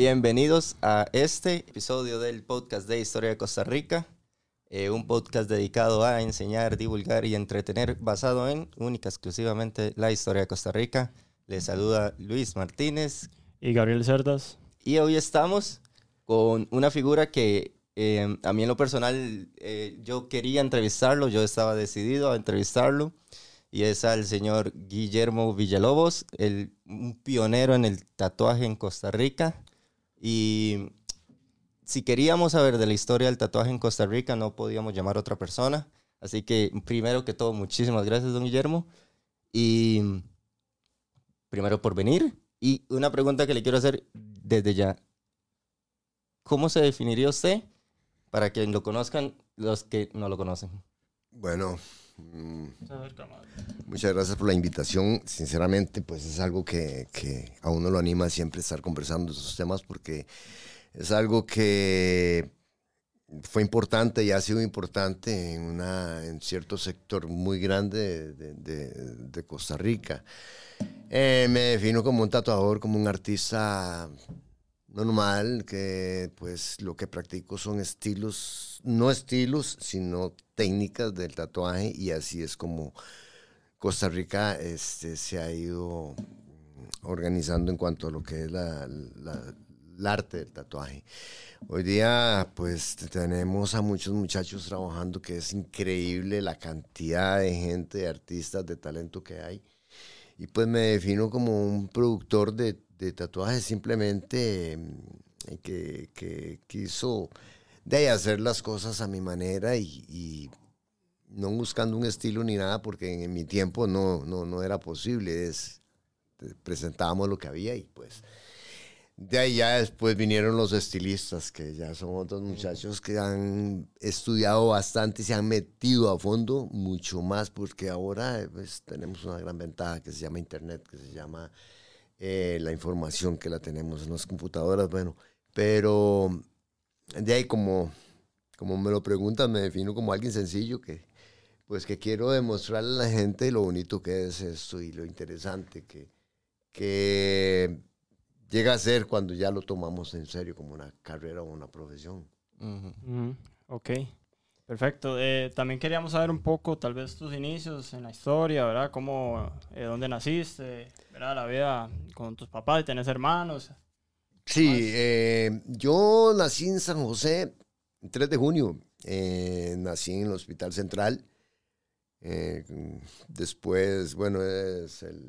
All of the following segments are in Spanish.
Bienvenidos a este episodio del podcast de Historia de Costa Rica, eh, un podcast dedicado a enseñar, divulgar y entretener basado en única exclusivamente la historia de Costa Rica. Les saluda Luis Martínez y Gabriel Cerdas. Y hoy estamos con una figura que eh, a mí en lo personal eh, yo quería entrevistarlo, yo estaba decidido a entrevistarlo y es al señor Guillermo Villalobos, el, un pionero en el tatuaje en Costa Rica. Y si queríamos saber de la historia del tatuaje en Costa Rica, no podíamos llamar a otra persona. Así que, primero que todo, muchísimas gracias, don Guillermo. Y primero por venir. Y una pregunta que le quiero hacer desde ya. ¿Cómo se definiría usted para que lo conozcan los que no lo conocen? Bueno. Muchas gracias por la invitación. Sinceramente, pues es algo que, que, a uno lo anima siempre estar conversando esos temas porque es algo que fue importante y ha sido importante en, una, en cierto sector muy grande de, de, de Costa Rica. Eh, me defino como un tatuador, como un artista normal, que pues lo que practico son estilos, no estilos, sino técnicas del tatuaje y así es como Costa Rica este, se ha ido organizando en cuanto a lo que es la, el arte del tatuaje. Hoy día pues tenemos a muchos muchachos trabajando que es increíble la cantidad de gente, de artistas, de talento que hay. Y pues me defino como un productor de de tatuajes simplemente mm, que, que, quiso de hacer las cosas a mi manera y, no buscando un estilo ni nada porque en, mi tiempo no, no, no era posible. Es, presentábamos lo que había y pues de ahí ya después vinieron los estilistas, que ya son otros muchachos que han estudiado bastante y se han metido a fondo mucho más porque ahora pues, tenemos una gran ventaja que se llama Internet, que se llama eh, la información que la tenemos en las computadoras, bueno, pero de ahí como, como me lo preguntan, me defino como alguien sencillo que, pues que quiero demostrarle a la gente lo bonito que es esto y lo interesante que, que llega a ser cuando ya lo tomamos en serio como una carrera o una profesión. Ok. Perfecto. Eh, también queríamos saber un poco, tal vez, tus inicios en la historia, ¿verdad? ¿Cómo, eh, dónde naciste, ¿verdad? La vida con tus papás y tenés hermanos. Sí, eh, yo nací en San José, el 3 de junio. nací en el Hospital Central. después, bueno, es el,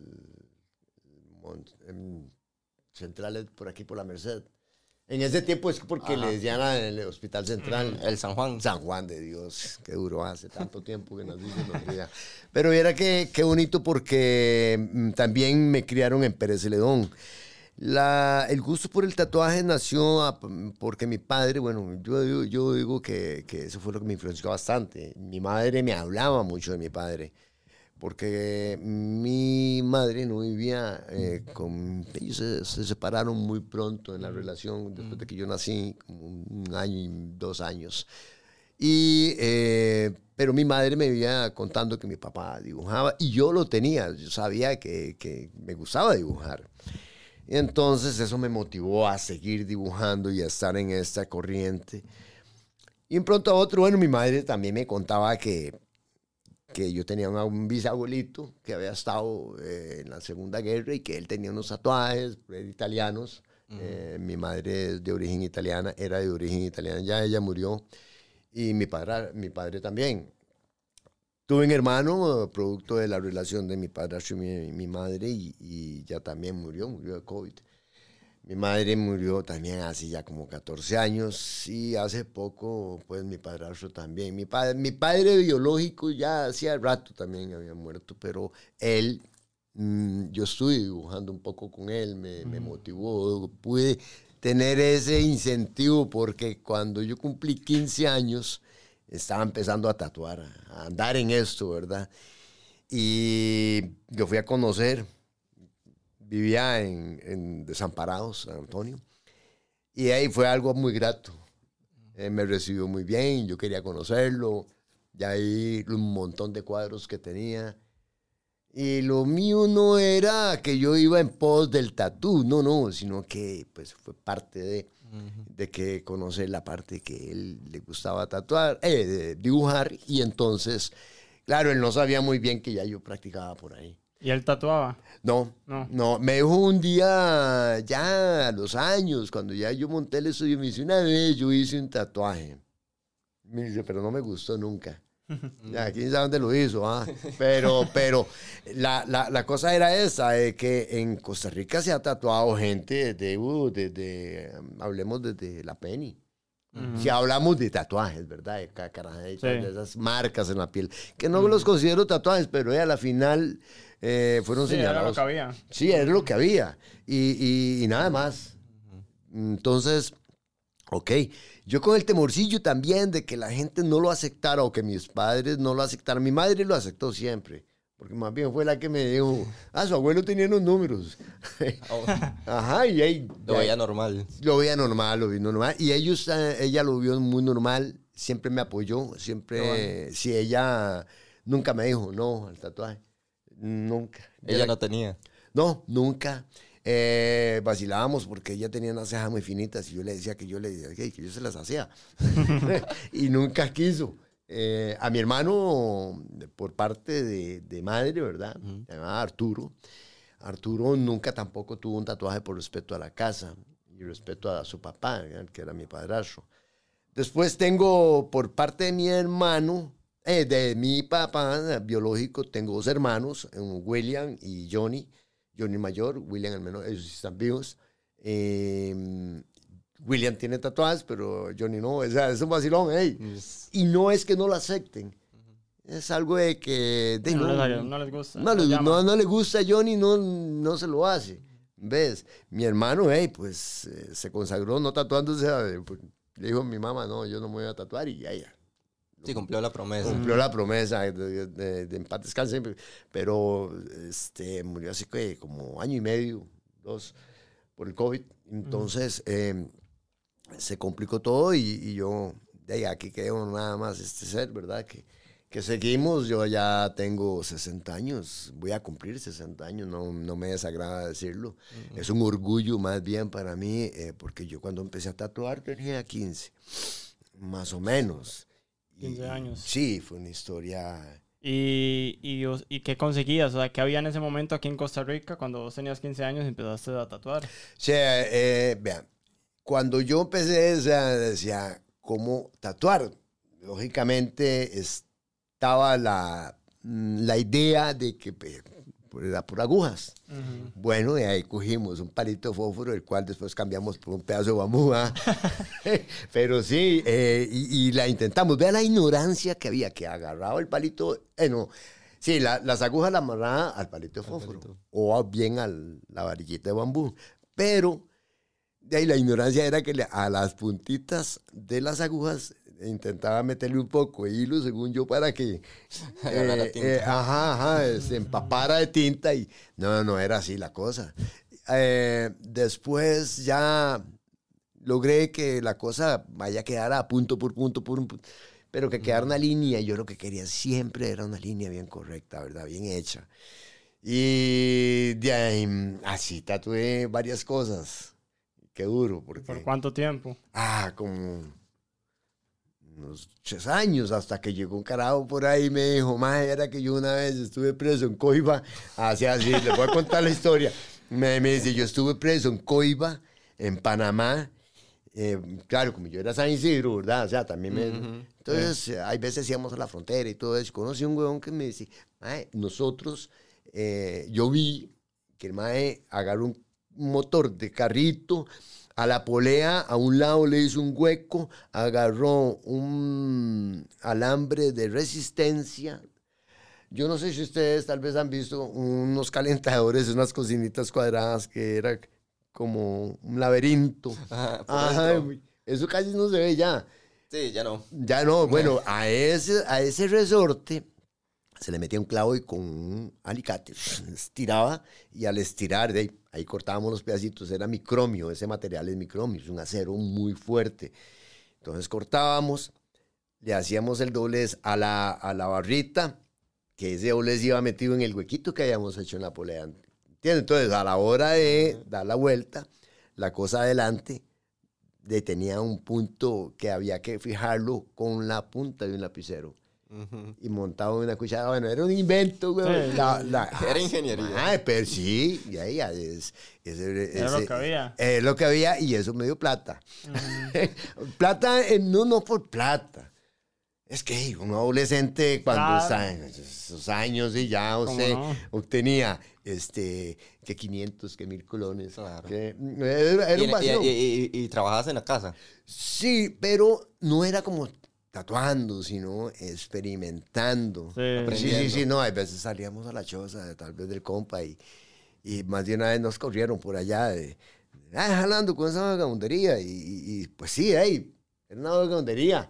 el Central por aquí, por la Merced. En ese tiempo es porque le decían al Hospital Central. El San Juan. San Juan de Dios, qué duro hace tanto tiempo que nos dicen los Pero era que qué bonito porque mm, también me criaron en Pérez Celedón. La, el gusto por el tatuaje nació porque mi padre, bueno, yo, yo digo que, que eso fue lo que me influenció bastante. Mi madre me hablaba mucho de mi padre porque mi madre no vivía eh, con... Ellos se, separaron muy pronto en la relación, después de que yo nací, como un año y dos años. Y, eh, pero mi madre me vivía contando que mi papá dibujaba y yo lo tenía, yo sabía que, que me gustaba dibujar. Y entonces eso me motivó a seguir dibujando y a estar en esta corriente. Y en pronto a otro, bueno, mi madre también me contaba que que yo tenía un bisabuelito que había estado eh, en la Segunda Guerra y que él tenía unos tatuajes italianos. Eh, mi madre es de origen italiana, era de origen italiana, ya ella murió. Y mi padre, mi padre también. Tuve un hermano, producto de la relación de mi padre y mi, mi madre, y, y, ya también murió, murió de COVID. Mi madre murió también hace ya como 14 años y hace poco, pues mi padrastro también. Mi padre, mi padre biológico ya hacía rato también había muerto, pero él, mm, yo estuve dibujando un poco con él, me, me motivó, pude tener ese incentivo porque cuando yo cumplí 15 años, estaba empezando a tatuar, a andar en esto, ¿verdad? Y yo fui a conocer vivía en, Desamparados, San Antonio. Y ahí fue algo muy grato. Él me recibió muy bien, yo quería conocerlo. Ya ahí un montón de cuadros que tenía. Y lo mío no era que yo iba en pos del tatú, no, no, sino que pues fue parte de, de que conocer la parte que él le gustaba tatuar, eh, dibujar, y entonces, claro, él no sabía muy bien que ya yo practicaba por ahí. ¿Y él tatuaba? No, No. no, me dijo un día, ya a los años, cuando ya yo monté el estudio, me dice, una vez yo hice un tatuaje. Me dice, pero no me gustó nunca. Ya, quién sabe dónde lo hizo, ah? Pero, pero la, la, la cosa era esa, de que en Costa Rica se ha tatuado gente desde, uh, desde um, hablemos desde la Penny. Si hablamos de tatuajes, ¿verdad? De Sí. de esas marcas en la piel, que no los considero tatuajes, pero eh, a la final eh, fueron Sí, era lo señalados. que había. Sí, era lo que había. Y, y- y nada más. Entonces, ok. Yo con el temorcillo también de que la gente no lo aceptara o que mis padres no lo aceptaran. Mi madre lo aceptó siempre. Porque más bien fue la que me dijo, ah, su abuelo tenía los números. Oh, Ajá, y ahí lo veía normal. lo veía normal, lo vi normal. Y ellos, eh, ella lo vio muy normal, siempre me apoyó, siempre, si ella nunca me dijo no al tatuaje, nunca. Ella no tenía. No, nunca. Eh, vacilábamos porque ella tenía unas cejas muy finitas y yo le decía que yo le decía que que yo se las hacía. y nunca quiso. Eh, a mi hermano, por parte de, de madre, ¿verdad? Se llamaba Arturo. Arturo nunca tampoco tuvo un tatuaje por respeto a la casa y respeto a su papá, ¿verdad? que era mi padrastro. Después tengo por parte de mi hermano, eh, de mi papá biológico, tengo dos hermanos, William y Johnny. Johnny mayor, William el menor, ellos están vivos. Eh, William tiene tatuajes, pero Johnny no. O sea, es un vacilón, ey. Es- Y no es que no lo acepten. Es algo de que... de No, no- les, no les gusta. no, no, no le gusta a Johnny, no, no se lo hace. ¿Ves? Mi hermano, hey, pues eh, se consagró no tatuándose. pues, le dijo a mi mamá, no, yo no me voy a tatuar y ya, ya. Sí, cumplió la promesa. Cumplió la promesa de, de, de en paz descanse, pero este, murió así que como año y medio, dos, por el COVID. Entonces eh, se complicó todo y, y yo, de ahí aquí quedó nada más este ser, ¿verdad? Que, que seguimos, yo ya tengo 60 años, voy a cumplir 60 años, no, no me desagrada decirlo. Es un orgullo más bien para mí, eh, porque yo cuando empecé a tatuar tenía 15, más o menos. 15 Y- años. Sí, fue una historia. ¿Y, y, ¿Y qué conseguías? O sea, ¿qué había en ese momento aquí en Costa Rica cuando vos tenías 15 años y empezaste a tatuar? O sea, eh, vean, cuando yo empecé, o sea, decía, ¿cómo tatuar? Lógicamente estaba la, la idea de que pues, era por agujas. Bueno, y ahí cogimos un palito de fósforo, el cual después cambiamos por un pedazo de bambú. ¿ah? Pero sí, eh, y, y la intentamos. Vea la ignorancia que había, que agarraba el palito, eh, no, sí, la- las agujas las amarraba al palito de fósforo palito. o bien a la varillita de bambú. Pero de ahí la ignorancia era que le- a las puntitas de las agujas intentaba meterle un poco de hilo, según yo, para que eh, eh, ajá, ajá, se empapara de tinta y no, no era así la cosa. Eh, después ya logré que la cosa vaya a quedar a punto por punto por punto, pero que quedara una línea. Yo lo que quería siempre era una línea bien correcta, ¿verdad? Bien hecha. Y de ahí, mm, así tatué varias cosas. Qué duro, porque... ¿Por cuánto tiempo? Ah, como unos tres años, hasta que llegó un carajo por ahí y me dijo, más era que yo una vez estuve preso en Coiba, así, así, les voy a contar la historia. Me, me dice, yo estuve preso en Coiba, en Panamá, eh, claro, como yo era San Isidro, ¿verdad? O sea, también me... Ujú. Entonces, eh, hay veces íbamos a la frontera y todo eso. Conocí un huevón que me dice, "Mae, nosotros, eh, yo vi que el mae agarró un motor de carrito, a la polea, a un lado le hizo un hueco, agarró un alambre de resistencia. Yo no sé si ustedes tal vez han visto unos calentadores, unas cocinitas cuadradas que era como un laberinto. Ajá, Ajá, eso casi no se ve ya. Sí, ya no. Ya no, bueno, a ese, a ese resorte se le metía un clavo y con un alicate estiraba y al estirar, de ahí, ahí cortábamos los pedacitos, era micromio, ese material es micromio, es un acero muy fuerte. Entonces cortábamos, le hacíamos el doblez a la, a la barrita, que ese doblez iba metido en el huequito que habíamos hecho en la polea. ¿Entiendes? Entonces, a la hora de dar la vuelta, la cosa adelante de- tenía un punto que había que fijarlo con la punta de un lapicero Ujú. y montado en una cuchara. Bueno, era un invento, güey. Sí. La- la- Era ingeniería. Ay, pero sí, y ahí ya es, Era lo que había. Es lo que había y eso me dio plata. plata, eh, no, no por plata. Es que un adolescente cuando Claro. está en esos años y ya, o ¿Cómo sea, no? obtenía este, que 500, que mil colones. Claro. que- era, era Y, un y- vacío. y- y- y trabajabas en la casa. Sí, pero no era como tatuando, sino experimentando. Sí. Sí, sí, no, a veces salíamos a la choza, tal vez del compa, y, y más de una vez nos corrieron por allá de, ah, jalando con esa vagabundería, y, y- y, pues sí, hey, era una vagabundería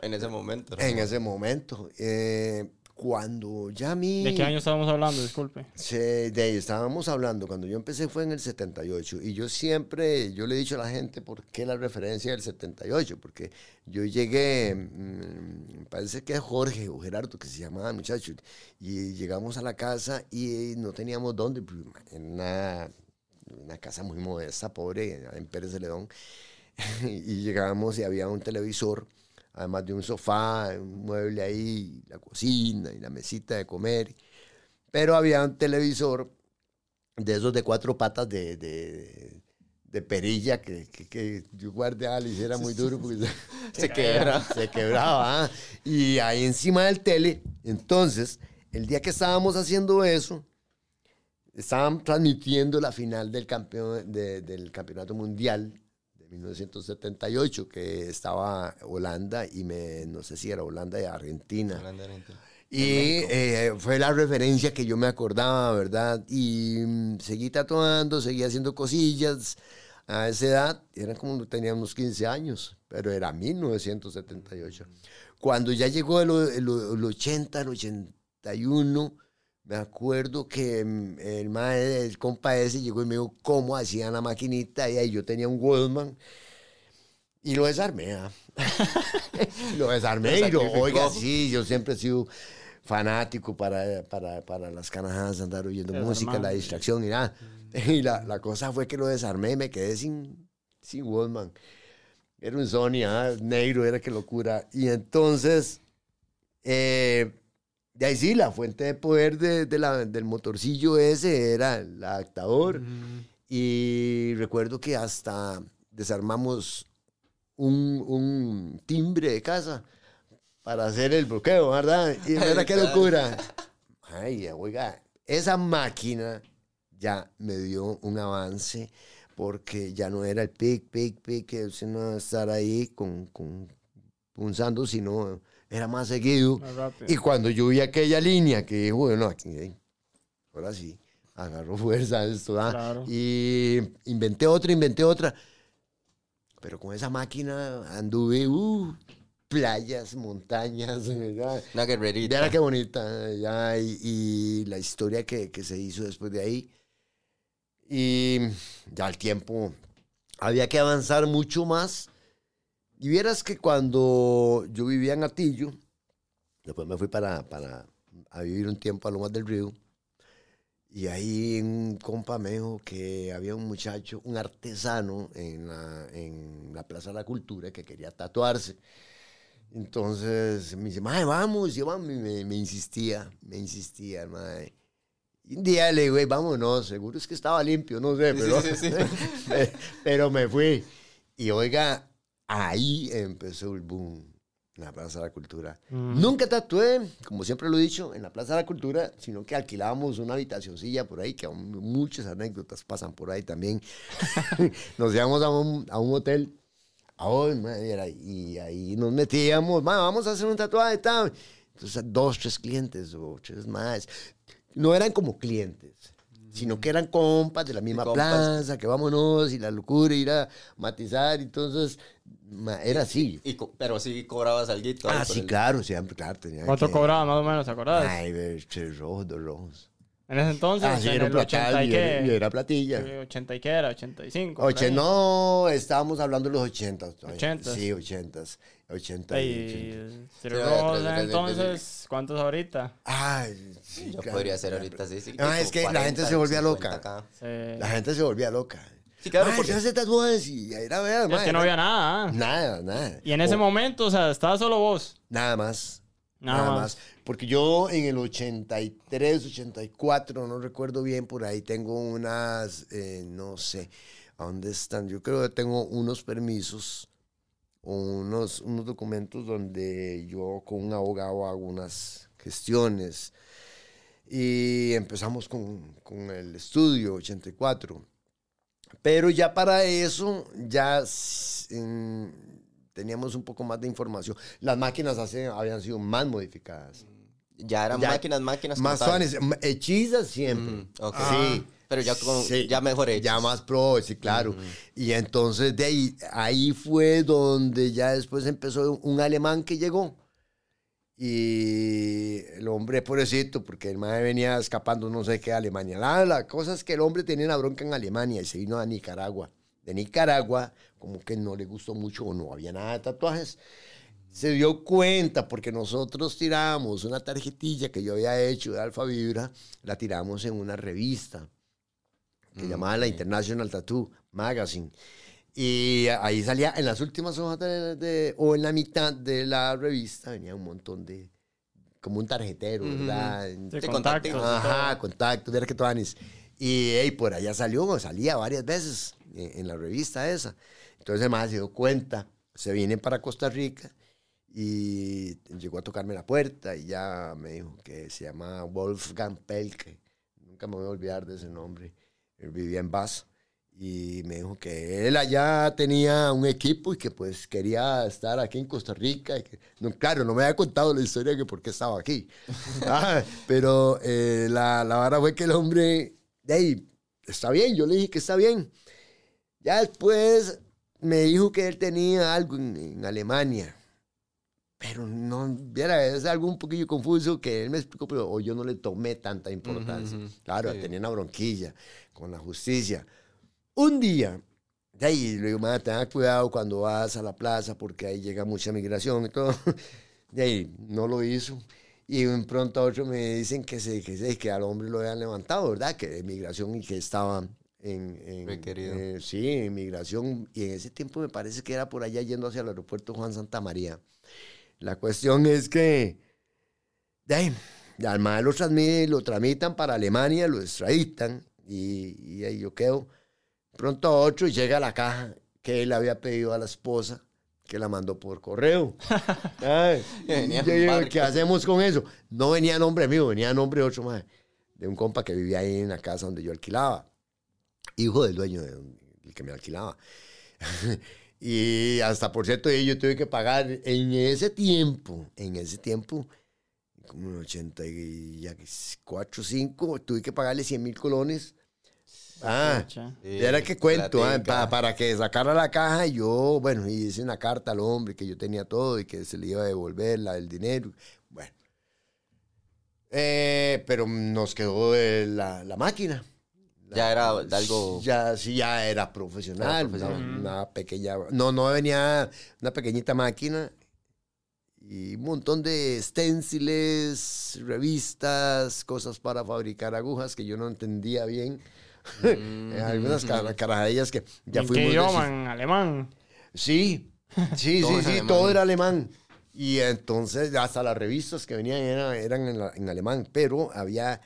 En ese momento. ¿no? en ese momento. Eh, cuando ya mí... ¿De qué año estábamos hablando? Disculpe. Se- de ahí estábamos hablando, cuando yo empecé fue en el 78 y yo siempre, yo le he dicho a la gente por qué la referencia del 78, porque yo llegué, mm, me parece que es Jorge o Gerardo que se llamaba el muchacho, y llegamos a la casa y no teníamos dónde, pues, en una, una casa muy modesta, pobre, en Pérez de Ledón, y llegamos y había un televisor, además de un sofá, un mueble ahí, la cocina y la mesita de comer. Pero había un televisor de esos de cuatro patas de, de, de perilla que, que, que yo guardé a Alice, era muy duro porque se, Se quebra. se quebraba. ¿ah? Y ahí encima del tele, entonces, el día que estábamos haciendo eso, estaban transmitiendo la final del, campeón, de- del campeonato mundial 1978, que estaba Holanda y me, no sé si era Holanda y Argentina. Y eh, fue la referencia que yo me acordaba, ¿verdad? Y mm, seguí tatuando, seguí haciendo cosillas. A esa edad, eran como tenía unos 15 años, pero era 1978. Cuando ya llegó el, el el 80, el 81, me acuerdo que mm, el, mae, el compa ese llegó y me dijo cómo hacían la maquinita. Y ahí yo tenía un Walkman y lo desarmé. ¿ah? lo desarmé y lo, oiga, sí, yo siempre he sido fanático para, para, para las canajas, andar oyendo Desarmado. música, la distracción y nada. Y la, la cosa fue que lo desarmé y me quedé sin, sin Walkman. Era un Sony, ah, negro, era que locura. Y entonces, eh, de ahí sí, la fuente de poder de, de la- del motorcillo ese era el adaptador. Y recuerdo que hasta desarmamos un, un timbre de casa para hacer el bloqueo, ¿verdad? Y mira qué locura. Ay, oiga, esa máquina ya me dio un avance porque ya no era el pic, pic, pic, que sino estar ahí con, con punzando, sino era más seguido. Más. Y cuando yo vi aquella línea que dijo, bueno, aquí, eh, ahora sí, agarró fuerza esto, ¿ah? Claro. Y inventé otra, inventé otra. Pero con esa máquina anduve, uh, playas, montañas, ¿verdad? Una guerrerita. Viera qué bonita, ya, y, y la historia que, que se hizo después de ahí. Y ya al tiempo había que avanzar mucho más. Y vieras que cuando yo vivía en Atillo, después me fui para, para a vivir un tiempo a Lomas del Río, y ahí un compa me dijo que había un muchacho, un artesano en la, en la Plaza de la Cultura que quería tatuarse. Entonces me dice, mae, vamos, y vamos, me, me insistía, me insistía, mae. Y un día le digo, "Ey, vámonos, seguro es que estaba limpio, no sé, Sí, pero, sí, sí, pero me fui. Y oiga, ahí empezó el boom en la Plaza de la Cultura. Mm. Nunca tatué, como siempre lo he dicho, en la Plaza de la Cultura, sino que alquilábamos una habitacioncilla por ahí, que aún muchas anécdotas pasan por ahí también. nos íbamos a un, a un hotel, ay, madre, y ahí nos metíamos, "Ma, vamos a hacer un tatuaje, tal. Entonces, dos, tres clientes o tres más. No eran como clientes, sino que eran compas de la misma compas. plaza, que vámonos, y la locura, ir a matizar. Entonces, ma, era así. Y pero sí cobrabas algo. Ah, sí, claro, siempre, claro. Tenía ¿Cuánto que- cobraba más o menos, te acordás? Ay, ve, tres rojos, dos rojos. En ese entonces, Ah, sí, en era el un 80 platal y y era, era platilla. Sí, 80 y qué era, 85. por Oche, no, estábamos hablando de los 80. Ochentas. Sí, 80. 80 y 80. Y Ciro Sí, entonces, ¿cuántos ahorita? Ay, sí, Yo claro, podría ser ahorita sí, Ah, tipo es que la 40, gente se volvía 50 loca. Sí. La gente se volvía loca. Sí, claro, Ay, porque- se hace tatuajes y Es que no había nada. ¿ah? Nada, nada. Y en ese O- momento, o sea, estaba solo vos. Nada más. Nada más. Porque yo en el 83, 84, no recuerdo bien, por ahí tengo unas, eh, no sé, ¿a dónde están? Yo creo que tengo unos permisos, unos, unos documentos donde yo con un abogado hago unas gestiones. Y empezamos con, con el estudio 84. Pero ya para eso, ya en- teníamos un poco más de información. Las máquinas hace- habían sido más modificadas. Ya eran Ya- máquinas, máquinas. Más como tal. suaves, m- hechizas siempre. Mm, ok. Sí. Pero ya, con, Sí. ya mejor hechas. Ya más pro, sí, claro. Y entonces de ahí, ahí fue donde ya después empezó un alemán que llegó. Y el hombre, pobrecito, porque el madre venía escapando no sé qué a Alemania. La, la cosa es que el hombre tenía una bronca en Alemania y se vino a Nicaragua. De Nicaragua, como que no le gustó mucho o no había nada de tatuajes. Se dio cuenta porque nosotros tiramos una tarjetilla que yo había hecho de Alfa Vibra, la tiramos en una revista que Mm, llamaba la. International Tattoo Magazine. Y ahí salía, en las últimas hojas de, de- o en la mitad de la revista, venía un montón de, como un tarjetero, Ujú. ¿verdad? Sí, Sí, contactos. Ajá, todo. contacto, ver que tú Anis. Y ey, por allá salió, salía varias veces en, en la revista esa. Entonces el más se dio cuenta, se viene para Costa Rica y llegó a tocarme la puerta y ya me dijo que se llama Wolfgang Pelke. Nunca me voy a olvidar de ese nombre. Él vivía en Bass y me dijo que él allá tenía un equipo y que pues quería estar aquí en Costa Rica. Y que, no, claro, no me había contado la historia de que por qué estaba aquí. Ah, pero eh, la, la vara fue que el hombre, de ahí, está bien, yo le dije que está bien. Ya después me dijo que él tenía algo en, en Alemania. Pero no, viera, es algo un poquillo confuso que él me explicó, pero o yo no le tomé tanta importancia. Ujú, ujú. Claro, Sí. tenía una bronquilla con la justicia. Un día, de ahí le digo, "Ma, tenga cuidado cuando vas a la plaza porque ahí llega mucha migración y todo. De ahí no lo hizo. Y de pronto a otro me dicen que, se, que, se- que al hombre lo habían levantado, ¿verdad? Que de migración y que estaba en... en Requerido. eh, sí, en migración. Y en ese tiempo me parece que era por allá yendo hacia el aeropuerto Juan Santa María. La cuestión es que... De ahí, al mal lo, transmiten, lo tramitan para Alemania, lo extraditan y, y ahí yo quedo. Pronto a otro y llega la caja que él había pedido a la esposa, que la mandó por correo. Ay, yo digo. ¿qué hacemos con eso? No venía nombre mío, venía nombre de otro más, de un compa que vivía ahí en la casa donde yo alquilaba. Hijo del dueño de donde- el que me alquilaba. y hasta por cierto, yo tuve que pagar en ese tiempo, en ese tiempo, como en 84, 5, tuve que pagarle 100 mil colones. Ah. Sí, era que cuento, ah, platica. pa- para que sacara la caja y yo, bueno, y hice una carta al hombre que yo tenía todo y que se le iba a devolver la, el dinero. Bueno. Eh, pero nos quedó eh, la, la máquina. Ya era algo- Ya, sí, ya era profesional. Era profesional. Una, una pequeña. No, no venía una pequeñita máquina y un montón de esténciles, revistas, cosas para fabricar agujas que yo no entendía bien. Mm, Algunas cara- carajadillas que ya ¿En fuimos. qué idioma? ¿En alemán? Sí, sí, Todo sí, sí, alemán. todo era alemán. Y entonces hasta las revistas que venían eran, eran en, la- en alemán, pero había...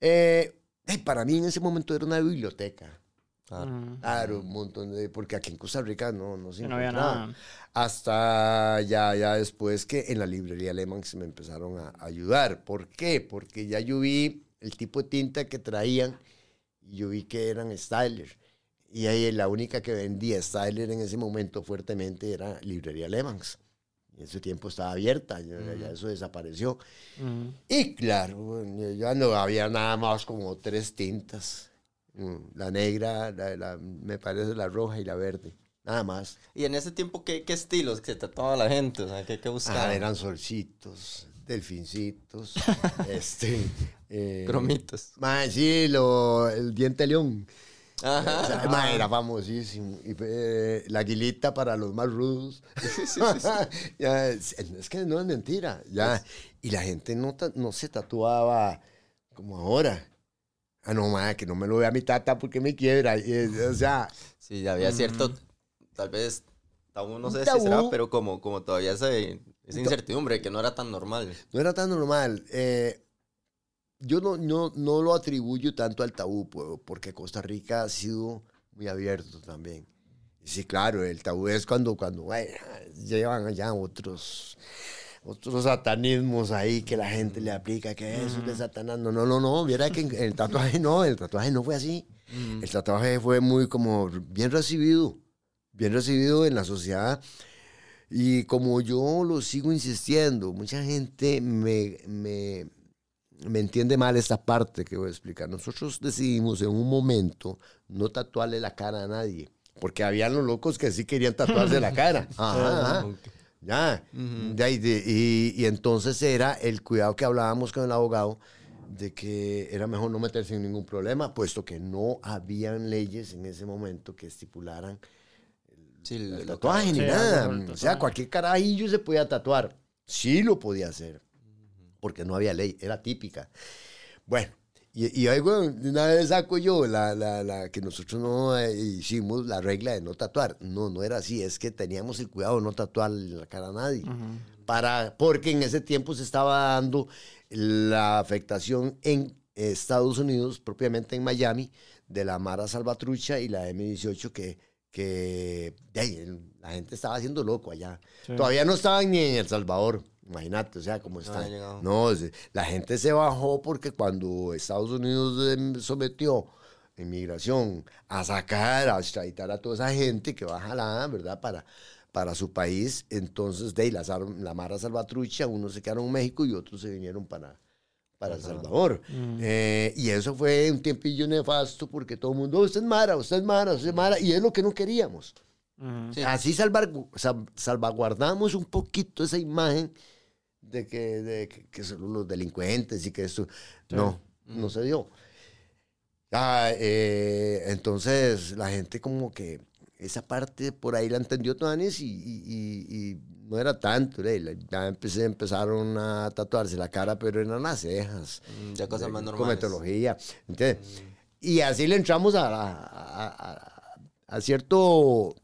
eh, eh, para mí en ese momento era una biblioteca. Claro. Mm. Claro, un montón de... Porque aquí en Costa Rica no, no se no había nada. Hasta ya, ya después que en la librería alemán se me empezaron a ayudar. ¿Por qué? Porque ya yo vi el tipo de tinta que traían y yo vi que eran Styler. Y ahí la única que vendía Styler en ese momento fuertemente era librería Alemans. En ese tiempo estaba abierta, ya, ya eso desapareció. Mm. Y claro, ya no había nada más como tres tintas. Mm, La negra, la- la- me parece la roja y la verde. Nada más. Y en ese tiempo, ¿qué, qué estilos que trataba la gente? O sea, ¿qué, qué buscaba? Ah, eran solcitos, delfincitos, este, Eh, Cromitos. Mae, sí, lo, el diente león. Ajá. O sea, mae, era famosísimo. Y fue, la aguilita para los más rudos. Ya, es, que no es mentira. Ya. Y la gente no, no se tatuaba como ahora. Ah, no, mae, que no me lo vea mi tata porque me quiebra. Y, eh, o sea, Sí, había cierto, tal vez, tabú, no sé tabú. si será, pero como, como todavía ese, esa incertidumbre que no era tan normal. no era tan normal. Eh, yo no, no, no lo atribuyo tanto al tabú, porque Costa Rica ha sido muy abierto también. Sí, claro, el tabú es cuando, cuando bueno, llevan allá otros, otros satanismos ahí que la gente le aplica, que eso de Satanás. No, no, no, no, viera que el tatuaje no, el tatuaje no fue así. El tatuaje fue muy como bien recibido, bien recibido en la sociedad. Y como yo lo sigo insistiendo, mucha gente me, me, me entiende mal esta parte que voy a explicar. Nosotros decidimos en un momento no tatuarle la cara a nadie, porque habían los locos que sí querían tatuarse la cara. Ajá, ajá. Ya. Ya, y, de- y- y entonces era el cuidado que hablábamos con el abogado de que era mejor no meterse en ningún problema, puesto que no habían leyes en ese momento que estipularan Sí, el tatuaje ni Sí, nada. O sea, cualquier carajillo se podía tatuar. Sí lo podía hacer, porque no había ley, era típica. Bueno, y, y ahí, bueno, de una vez saco yo la, la, la que nosotros no eh, hicimos la regla de no tatuar. No, no era así, es que teníamos el cuidado de no tatuar la cara a nadie. Para, porque en ese tiempo se estaba dando la afectación en Estados Unidos, propiamente en Miami, de la Mara Salvatrucha y la M18 que, que de ahí, el- la gente estaba haciendo loco allá. Sí. Todavía no estaban ni en El Salvador, imagínate, o sea, cómo había está. llegado. No, se- la gente se bajó porque cuando Estados Unidos em, sometió inmigración a sacar, a extraditar a toda esa gente que va jalada, ¿verdad? Para, para su país, entonces de ahí la, la Mara Salvatrucha, unos se quedaron en México y otros se vinieron para, para El Salvador. Eh, y eso fue un tiempillo nefasto porque todo el mundo, "Oh, usted es Mara, usted es Mara, usted es Mara, y es lo que no queríamos. Ujú. Sí. Así salvar- sal- salvaguardamos un poquito esa imagen de que, de que, son los delincuentes y que eso. No, no se dio. Ah, eh, entonces la gente como que esa parte por ahí la entendió Toanis y, y- y- y no era tanto. ¿eh? Ya empecé, empezaron a tatuarse la cara, pero eran las cejas. Mm, Ya cosas más normales. Cometología. ¿entiendes? Y así le entramos a, a- a- a cierto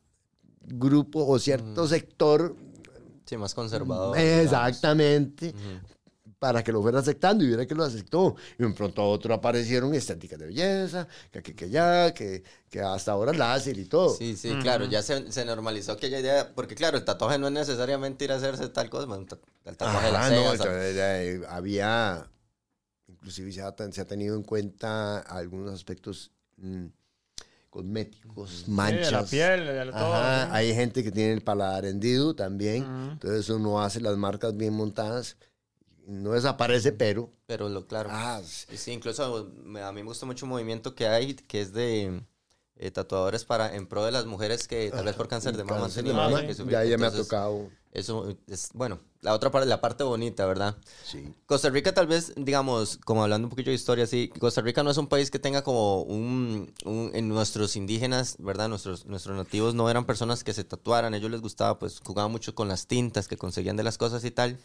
grupo o cierto sector Sí, más conservador. digamos. Exactamente. Para que lo fuera aceptando y viera que lo aceptó. Y de pronto a otro aparecieron estéticas de belleza, que aquí, que allá, que, que hasta ahora láser y todo. Sí, sí, claro, ya se, se normalizó aquella idea, porque claro, el tatuaje no es necesariamente ir a hacerse tal cosa, el tatuaje de Ajá, no, cejas, entonces, eh, había, inclusive se ha, se ha tenido en cuenta algunos aspectos mm, cosméticos, Sí, manchas. de la piel, de todo. Ajá, sí. hay gente que tiene el paladar hendido también, Ujú. entonces uno hace las marcas bien montadas, no desaparece, pero... pero lo claro. Ah, sí. Sí, incluso a mí me gusta mucho un movimiento que hay, que es de eh, tatuadores para en pro de las mujeres que tal vez por cáncer de mama Cáncer de tenido mama, que ya, ya me ha tocado. Eso es, bueno, la otra parte, la parte bonita, ¿verdad? Sí. Costa Rica tal vez, digamos, como hablando un poquito de historia, sí, Costa Rica no es un país que tenga como un, un- en nuestros indígenas, ¿verdad? Nuestros, nuestros nativos no eran personas que se tatuaran, a ellos les gustaba, pues jugaban mucho con las tintas que conseguían de las cosas y tal.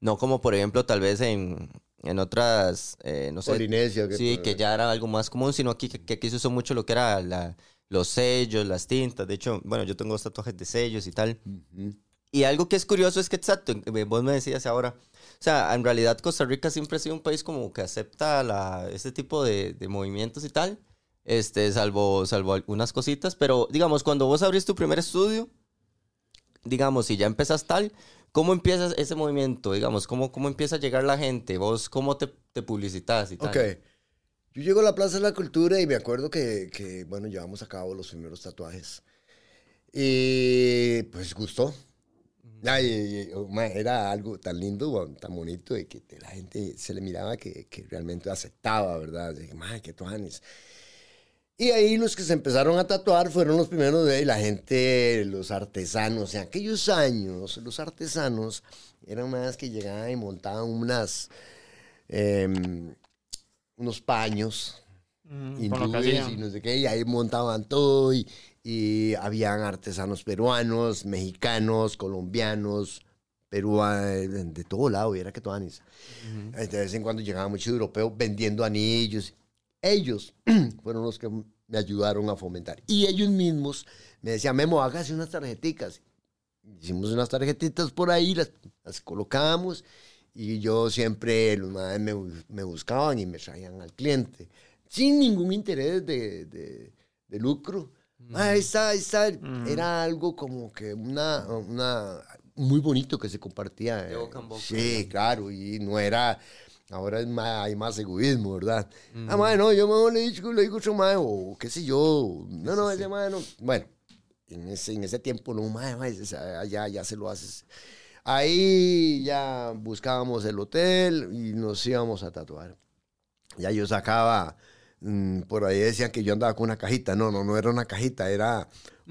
No como, por ejemplo, tal vez en, en otras, eh, no sé, Polinesia. que- sí, que ya era algo más común, sino aquí que, que aquí se usó mucho lo que era la, los sellos, las tintas. De hecho, bueno, yo tengo dos tatuajes de sellos y tal. Ujú. Y algo que es curioso es que, exacto, vos me decías ahora, o sea, en realidad Costa Rica siempre ha sido un país como que acepta la, este tipo de, de movimientos y tal, este, salvo, salvo algunas cositas, pero digamos, cuando vos abrís tu primer estudio, digamos, si ya empezas tal, ¿cómo empiezas ese movimiento? Digamos, ¿cómo, cómo empieza a llegar la gente? ¿Vos cómo te, te publicitas y tal? Ok. Yo llego a la Plaza de la Cultura y me acuerdo que, que, bueno, llevamos a cabo los primeros tatuajes. Y pues gustó. Ya, y- y- oh, era algo tan lindo, tan bonito, y que la gente se le miraba que, que realmente aceptaba, ¿verdad? Dije, "Ma, qué tuanes". Y ahí los que se empezaron a tatuar fueron los primeros de la gente, los artesanos. En aquellos años, los artesanos eran más que llegaban y montaban unas, em, unos paños Mm, hindúes y no sé qué, y ahí montaban todo y, y habían artesanos peruanos, mexicanos, colombianos, peruanos, de todo lado, y era que todo anís. De vez en cuando llegaban muchos europeos vendiendo anillos. Ellos fueron los que me ayudaron a fomentar. Y ellos mismos me decían, Memo, hágase unas tarjeticas. Hicimos unas tarjetitas por ahí, las, las colocamos y yo siempre, los madres me, me buscaban y me traían al cliente, sin ningún interés de, de- de lucro. Ah, ahí está, ahí está. Era algo como que una, una, muy bonito que se compartía. De boca en boca, Sí, claro, y no era... Ahora es más, hay más egoísmo, ¿verdad? Ah, madre, no, yo mejor le digo, le digo a otro madre, o qué sé yo. No, no, ese madre no. Bueno, en ese, en ese tiempo, no, madre, madre, ya, ya se lo haces. Ahí ya buscábamos el hotel y nos íbamos a tatuar. Ya yo sacaba, mm, por ahí decían que yo andaba con una cajita. No, no, no era una cajita, era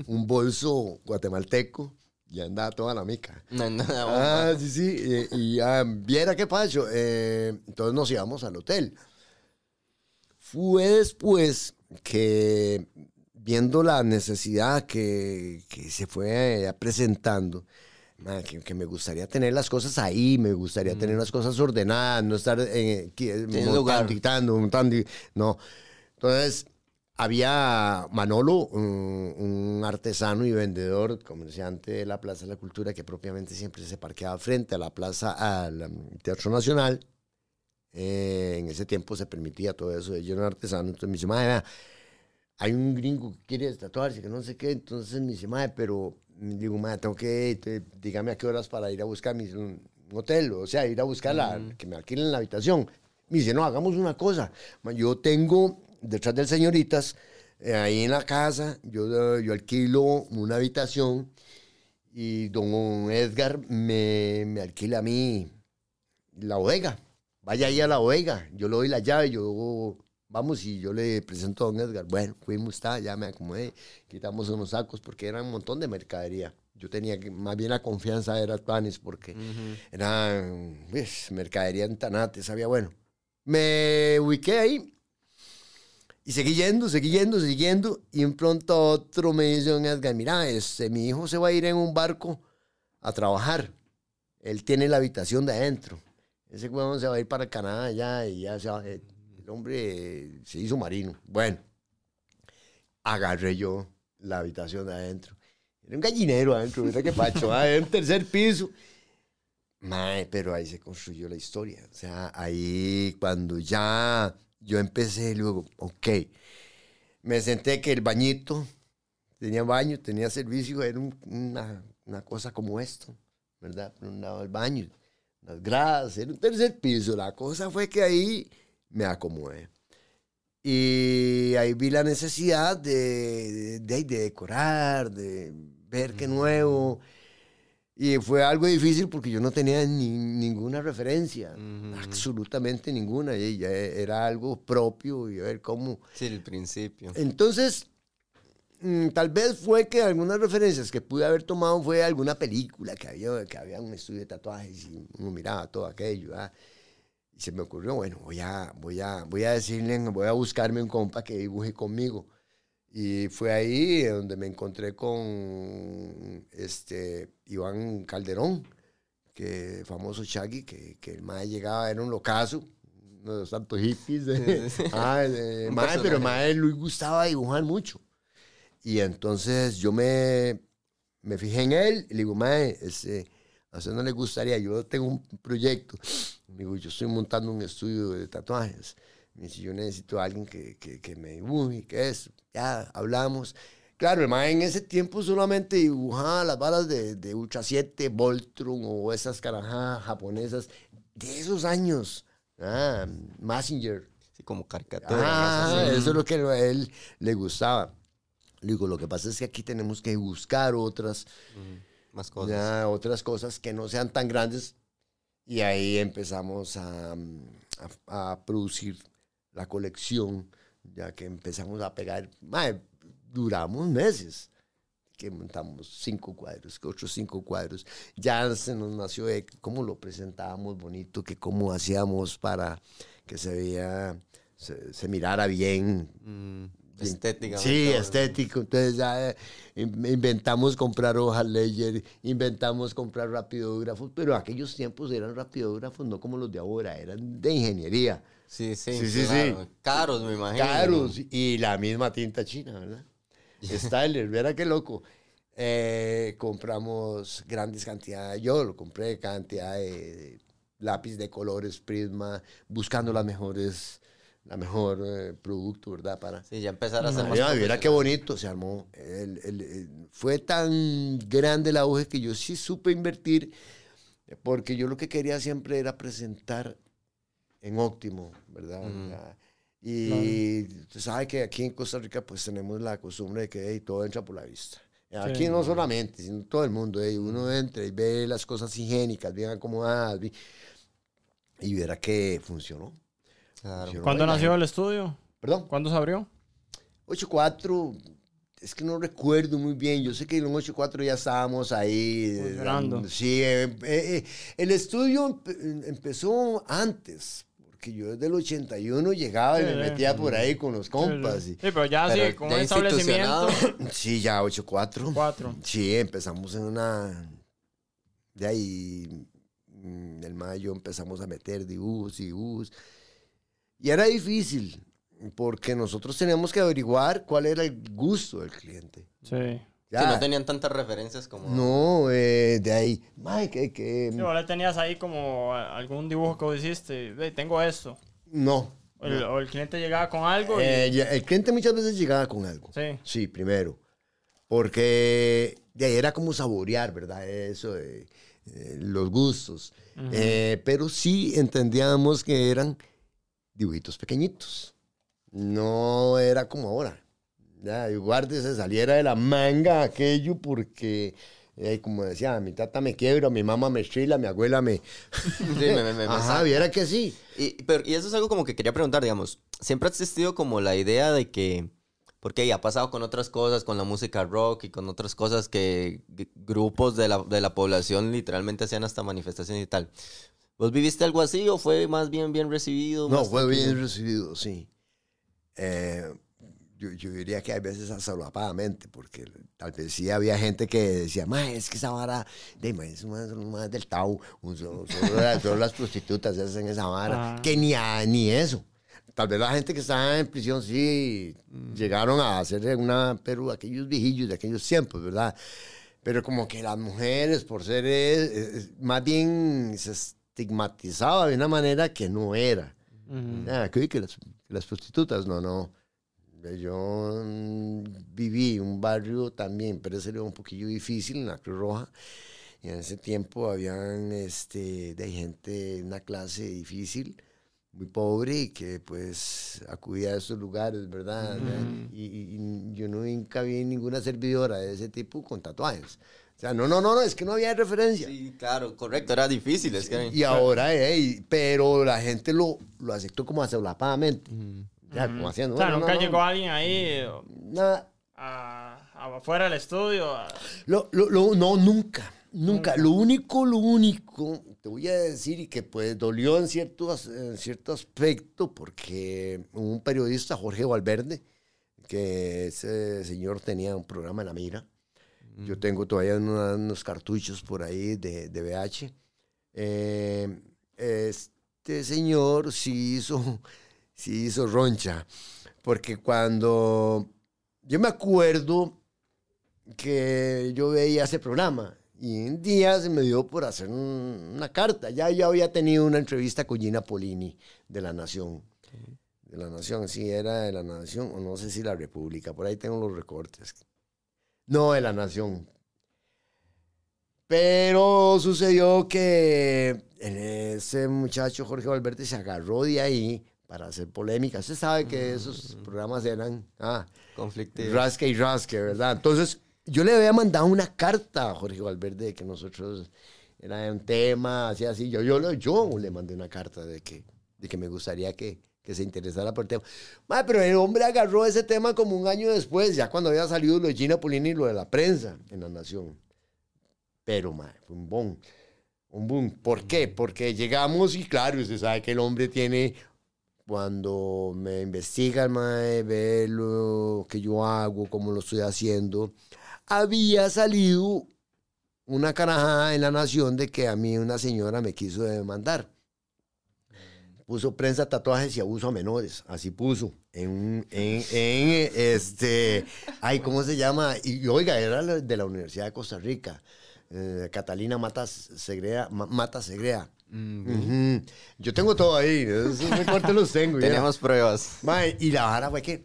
un bolso guatemalteco y andaba toda la mica. No, no, no, Ah, sí, sí. Y, y, ah, viera qué pasó. Eh, entonces nos íbamos al hotel. Fue después que, viendo la necesidad que, que se fue eh, presentando, que, que me gustaría tener las cosas ahí, me gustaría tener las cosas ordenadas, no estar lugar. montando, montando, no. Entonces, había Manolo, un, un artesano y vendedor, comerciante de la Plaza de la Cultura, que propiamente siempre se parqueaba frente a la plaza, al um, Teatro Nacional. Eh, en ese tiempo se permitía todo eso, yo era artesano, entonces me dice, "Mae, vea, hay un gringo que quiere tatuarse, que no sé qué, entonces me dice, "Mae, pero, mm, digo, "Mae, tengo que, entonces, dígame a qué horas para ir a buscar dice, un hotel, o sea, ir a buscar la, que me alquilen la habitación. Me dice, no, hagamos una cosa, "Ma, yo tengo detrás del señoritas, eh, ahí en la casa, yo, yo alquilo una habitación y don Edgar me, me alquila a mí la bodega. Vaya ahí a la bodega, yo le doy la llave, yo vamos y yo le presento a don Edgar. Bueno, fuimos, está, ya me acomodé, quitamos unos sacos porque era un montón de mercadería. Yo tenía que, más bien la confianza era Panes porque era pues, mercadería en Tanate, sabía bueno. Me ubiqué ahí y seguí yendo, seguí yendo, siguiendo. Y en pronto otro me dice, don Edgar, mira, este, mi hijo se va a ir en un barco a trabajar. Él tiene la habitación de adentro. Ese huevón se va a ir para Canadá ya y ya se va- eh, el hombre se hizo marino. Bueno, agarré yo la habitación de adentro. Era un gallinero adentro, mira qué pacho, ah, era un tercer piso. Mae, pero ahí se construyó la historia. O sea, ahí cuando ya yo empecé, luego, ok, me senté que el bañito, tenía baño, tenía servicio, era un- una, una cosa como esto, ¿verdad? Por un lado el baño, las gradas, era un tercer piso. La cosa fue que ahí me acomodé. Y ahí vi la necesidad de, de, de decorar, de ver qué nuevo. Y fue algo difícil porque yo no tenía ni- ninguna referencia, absolutamente ninguna. Y ya era algo propio y a ver cómo. Sí, el principio. Entonces, mm, tal vez fue que algunas referencias que pude haber tomado fue alguna película que había, que había un estudio de tatuajes y uno miraba todo aquello. Y se me ocurrió, bueno, voy a, voy, a, voy a decirle, voy a buscarme un compa que dibuje conmigo. Y fue ahí donde me encontré con este, Iván Calderón, que famoso Shaggy, que, que el mae llegaba, era un locazo, uno de los tantos hippies. de- ah, de- mae, pero mae Luis gustaba dibujar mucho. Y entonces yo me, me fijé en él y le digo, mae, este, a usted no le gustaría, yo tengo un proyecto. Digo, yo estoy montando un estudio de tatuajes. Me dice, yo necesito a alguien que, que, que me dibuje, que es. Ya hablamos. Claro, el en ese tiempo solamente dibujaba las balas de, de Ultra 7, Voltron o esas carajas japonesas de esos años. Ah, Messenger. Sí, como caricatura. Ah, eso es lo que a él le gustaba. Le digo, lo que pasa es que aquí tenemos que buscar otras, Mm, Más cosas. ya, otras cosas que no sean tan grandes. Y ahí empezamos a, mm, a- a producir la colección, ya que empezamos a pegar. Mae, duramos meses que montamos cinco cuadros, que otros cinco cuadros. Ya se nos nació de cómo lo presentábamos bonito, que cómo hacíamos para que se vea se, se mirara bien. Mm, Sí, bueno. estético. Entonces ya eh, in- inventamos comprar hojas ledger, inventamos comprar rapidógrafos, pero aquellos tiempos eran rapidógrafos no como los de ahora, eran de ingeniería. Sí, sí, Sí, sí, claro. sí. Caros, me imagino. caros y la misma tinta china, ¿verdad? Styler, verá qué loco. Eh, compramos grandes cantidades, yo lo compré cantidad de lápiz de colores, prisma, buscando las mejores, la mejor eh, producto, ¿verdad? Para, Sí, ya empezar a hacer más Mira, mira qué bonito se armó. El- el- el- fue tan grande el auge que yo sí supe invertir, porque yo lo que quería siempre era presentar en óptimo, ¿verdad? Mm. Ya. Y tú sabes que aquí en Costa Rica pues tenemos la costumbre de que hey, todo entra por la vista. Aquí Sí. no solamente, sino todo el mundo. hey, uno entra y ve las cosas higiénicas, bien acomodadas. vi- Y verá que funcionó. Claro. ¿Cuándo Y la nació el estudio? Perdón. ¿Cuándo se abrió? 8-4, es que no recuerdo muy bien. Yo sé que en 8-4 ya estábamos ahí. eh, Funcionando. dando- Sí, eh, eh, eh, el estudio empe- empezó antes, porque yo desde el 81 llegaba y Sí, me sí. metía por ahí con los compas. Sí, y- sí. Sí, pero ya Pero sí, con ya un establecimiento. Sí, ya 8-4. Cuatro. Sí, empezamos en una... De ahí, mm, el mayo empezamos a meter dibujos y dibujos. Y era difícil, porque nosotros teníamos que averiguar cuál era el gusto del cliente. Sí. Ya, Sí, no tenían tantas referencias como... no, eh, de ahí, Mike, que, que- Sí, le tenías ahí como algún dibujo que vos hiciste. "Ve, tengo esto. no. O el, o el cliente llegaba con algo y... Eh, el cliente muchas veces llegaba con algo. Sí. Sí, primero. Porque de ahí era como saborear, ¿verdad? Eso, de, eh, los gustos. Eh, pero sí entendíamos que eran dibujitos pequeñitos. No era como ahora. Ya, y guárdese, saliera de la manga aquello porque, eh, como decía, mi tata me quiebra, mi mamá me estrila, mi abuela me... Sí, me, me, me- me Ajá, saca. viera que sí. Y, pero, y eso es algo como que quería preguntar, digamos, siempre ha existido como la idea de que, porque ya ha pasado con otras cosas, con la música rock y con otras cosas que grupos de la, de la población literalmente hacían hasta manifestaciones y tal. ¿Vos viviste algo así o fue más bien bien recibido? No, más fue bien tranquilo? recibido, sí. Eh, yo, yo diría que hay veces hasta solapadamente, porque tal vez sí había gente que decía, ma, es que esa vara, de, ma, es más, más del Tau, solo, solo las- solo las prostitutas hacen esa vara, Ah. que ni, a- ni eso. Tal vez la gente que estaba en prisión sí llegaron a hacer una, pero aquellos viejillos de aquellos tiempos, ¿verdad? Pero como que las mujeres, por ser, eh, eh, más bien se estigmatizaba de una manera que no era. Ujú. Ah, que, que las, que las prostitutas, no, no. Yo mm, viví un barrio también, pero ese era un poquillo difícil en la Cruz Roja. Y en ese tiempo habían este, de gente, una clase difícil, muy pobre y que pues acudía a esos lugares, ¿verdad? y, y- y yo nunca vi ninguna servidora de ese tipo con tatuajes. Sea, no, no, no, no, es que no había referencia. Sí, claro, correcto, era difícil, es que... Y ahora, ey, pero la gente lo, lo aceptó como solapadamente. Ujú. Ya, como haciendo. O sea, bueno, nunca no, no, llegó alguien ahí nada. a, a- afuera del estudio. a- Lo, lo- lo- no, nunca. Nunca. Lo único, lo único, te voy a decir, y que pues dolió en cierto, en cierto aspecto, porque un periodista, Jorge Valverde, que ese señor tenía un programa en la mira. Yo tengo todavía una- unos cartuchos por ahí de, de VH. Eh, este señor sí hizo, sí hizo roncha, porque cuando yo me acuerdo que yo veía ese programa y un día se me dio por hacer un- una carta. Ya yo había tenido una entrevista con Gina Polini de La Nación. De La Nación, sí, era de La Nación, o no sé si La República, por ahí tengo los recortes. No, de La Nación. Pero sucedió que ese muchacho Jorge Valverde se agarró de ahí para hacer polémica. Usted sabe que esos programas eran... Ah, Conflictivo. rasque y rasque, ¿verdad? Entonces, yo le había mandado una carta a Jorge Valverde de que nosotros era un tema, así, así. Yo, yo, le- yo le mandé una carta de que, de que me gustaría que, que se interesara por el tema. Ma, pero el hombre agarró ese tema como un año después, ya cuando había salido lo de Gina Polini y lo de la prensa en La Nación. Pero, ma, fue un boom. Un boom. ¿Por qué? Porque llegamos y claro, usted sabe que el hombre tiene cuando me investiga el mae, ve lo que yo hago, cómo lo estoy haciendo, había salido una carajada en la nación de que a mí una señora me quiso demandar. Puso prensa, tatuajes y abuso a menores. Así puso. En, un- en, en, este. Ay, ¿cómo se llama? Y oiga, era de la Universidad de Costa Rica. eh, Catalina Matas Segrea. Ma- Mata Segrea. Yo tengo todo ahí. Esos recortes los tengo. ya. Tenemos pruebas. Y la vara fue que.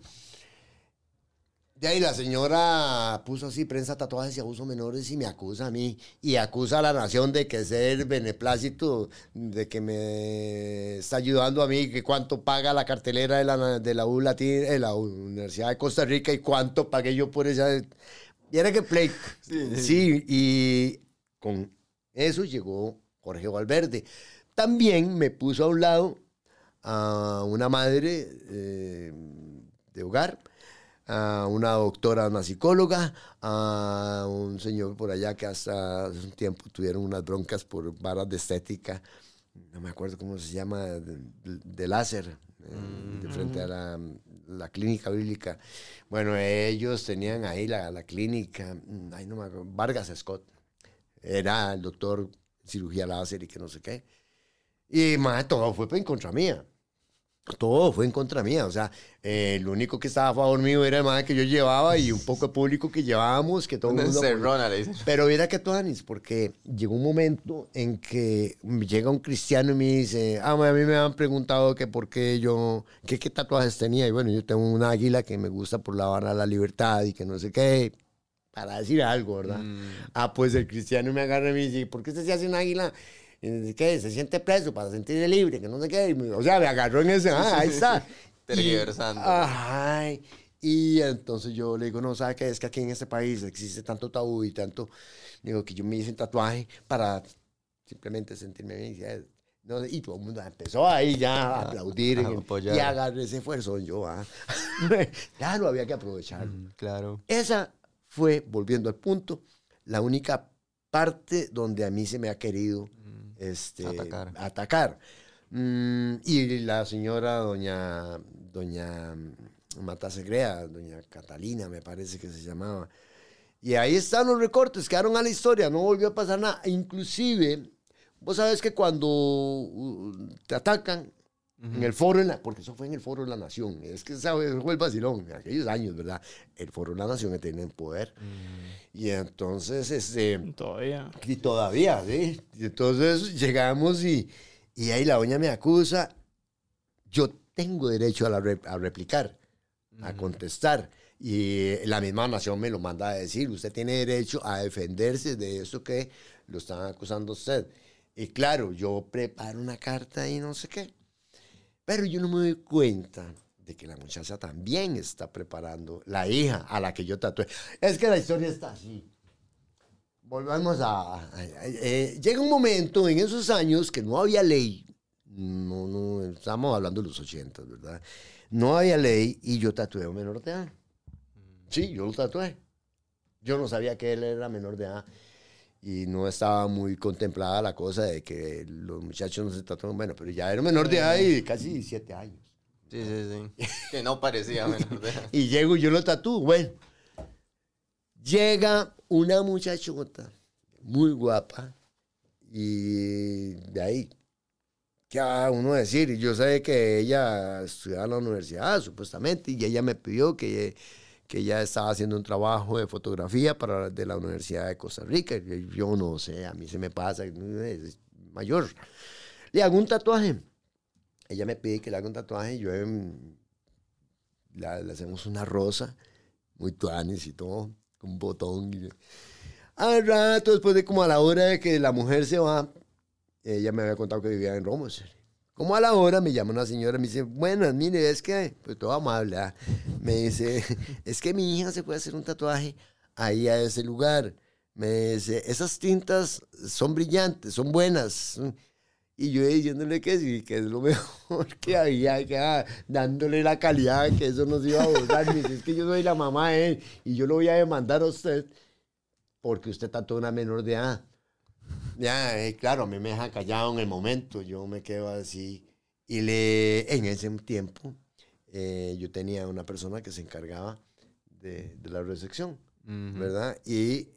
De ahí la señora puso así prensa tatuajes y abuso menores y me acusa a mí. Y acusa a la nación de que ser beneplácito, de que me está ayudando a mí, que cuánto paga la cartelera de la, de la U Latina, de la Universidad de Costa Rica y cuánto pagué yo por esa. Y era que play. Sí, y con eso llegó Jorge Valverde. También me puso a un lado a una madre eh, de hogar, a una doctora, una psicóloga, a un señor por allá que hasta hace un tiempo tuvieron unas broncas por varas de estética, no me acuerdo cómo se llama, de, de láser, eh, de frente a la, la clínica bíblica. Bueno, ellos tenían ahí la, la clínica, mm, ay, no me acuerdo, Vargas Scott, era el doctor cirugía láser y que no sé qué. Y más, todo fue en contra mía. Todo fue en contra mía. O sea, eh, el único que estaba a favor mío era el más que yo llevaba y un poco de público que llevábamos, que todo el mundo. Pero mira que tú, Anis, porque llegó un momento en que llega un cristiano y me dice, ah, a mí me han preguntado que por qué yo, que qué tatuajes tenía. Y bueno, yo tengo un águila que me gusta por la de la libertad y que no sé qué, para decir algo, ¿verdad? Ah, pues el cristiano me agarra y me dice, ¿por qué usted se hace un águila? Y ¿Qué? Se siente preso para sentirse libre, que no sé qué. Me- o sea, me agarró en ese, ah, ahí está. Tergiversando. Ay, y entonces yo le digo, no, ¿sabe qué? Es que aquí en este país existe tanto tabú y tanto, digo, que yo me hice un tatuaje para simplemente sentirme bien. No, y todo el mundo empezó ahí ya a aplaudir a en el- apoyar. y agarré ese esfuerzo yo. Ah. ya lo había que aprovechar. Mm, Claro. Esa fue, volviendo al punto, la única parte donde a mí se me ha querido este, Atacar. atacar. Mm, y la señora doña, doña Matasegrea, doña Catalina, me parece que se llamaba. Y ahí están los recortes, quedaron a la historia, no volvió a pasar nada. Inclusive, vos sabes que cuando uh, te atacan en el foro, en la- porque eso fue en el foro de la Nación, es que ¿sabes? fue el vacilón, en aquellos años, ¿verdad? El foro de la Nación que tiene poder. Y entonces, este, Todavía. y todavía, ¿sí? Y entonces llegamos y, y ahí la doña me acusa. Yo tengo derecho a, la re- a replicar, a contestar. Y la misma nación me lo manda a decir. Usted tiene derecho a defenderse de eso que lo están acusando usted. Y claro, yo preparo una carta y no sé qué. Pero yo no me doy cuenta de que la muchacha también está preparando, la hija a la que yo tatué. Es que la historia está así. Volvamos a... a- a- eh, llega un momento en esos años que no había ley. No, no, estamos hablando de los 80, ¿verdad? No había ley y yo tatué a un menor de edad. Sí, yo lo tatué. Yo no sabía que él era menor de edad y no estaba muy contemplada la cosa de que los muchachos no se tatúan. Bueno, pero ya era menor de edad y casi 17 años. Sí, sí, sí. que no parecía menor de edad. Y llego y yo lo tatúo. Bueno, llega una muchachota muy guapa y de ahí, ¿qué va a uno decir? Y yo sé que ella estudiaba en la universidad, supuestamente, y ella me pidió que, que ella estaba haciendo un trabajo de fotografía para de la Universidad de Costa Rica. Yo no sé, a mí se me pasa, es mayor. Le hago un tatuaje. Ella me pide que le haga un tatuaje y yo le hacemos una rosa, muy tuanis y todo, con un botón. Y, al rato, después de como a la hora de que la mujer se va, ella me había contado que vivía en Romos. Como a la hora me llama una señora me dice, bueno, mire, es que, pues todo amable, ¿ah? Me dice, es que mi hija se puede hacer un tatuaje ahí a ese lugar. Me dice, esas tintas son brillantes, son buenas. Y yo diciéndole que sí, que es lo mejor que había, que ah, dándole la calidad, que eso no iba a borrar. Me dice, es que yo soy la mamá de él y yo lo voy a demandar a usted porque usted trató una menor de edad. Ya, eh, claro, a mí me deja callado en el momento, yo me quedo así Y le, en ese tiempo eh, yo tenía una persona que se encargaba de, de la recepción, Ujú. ¿verdad? Y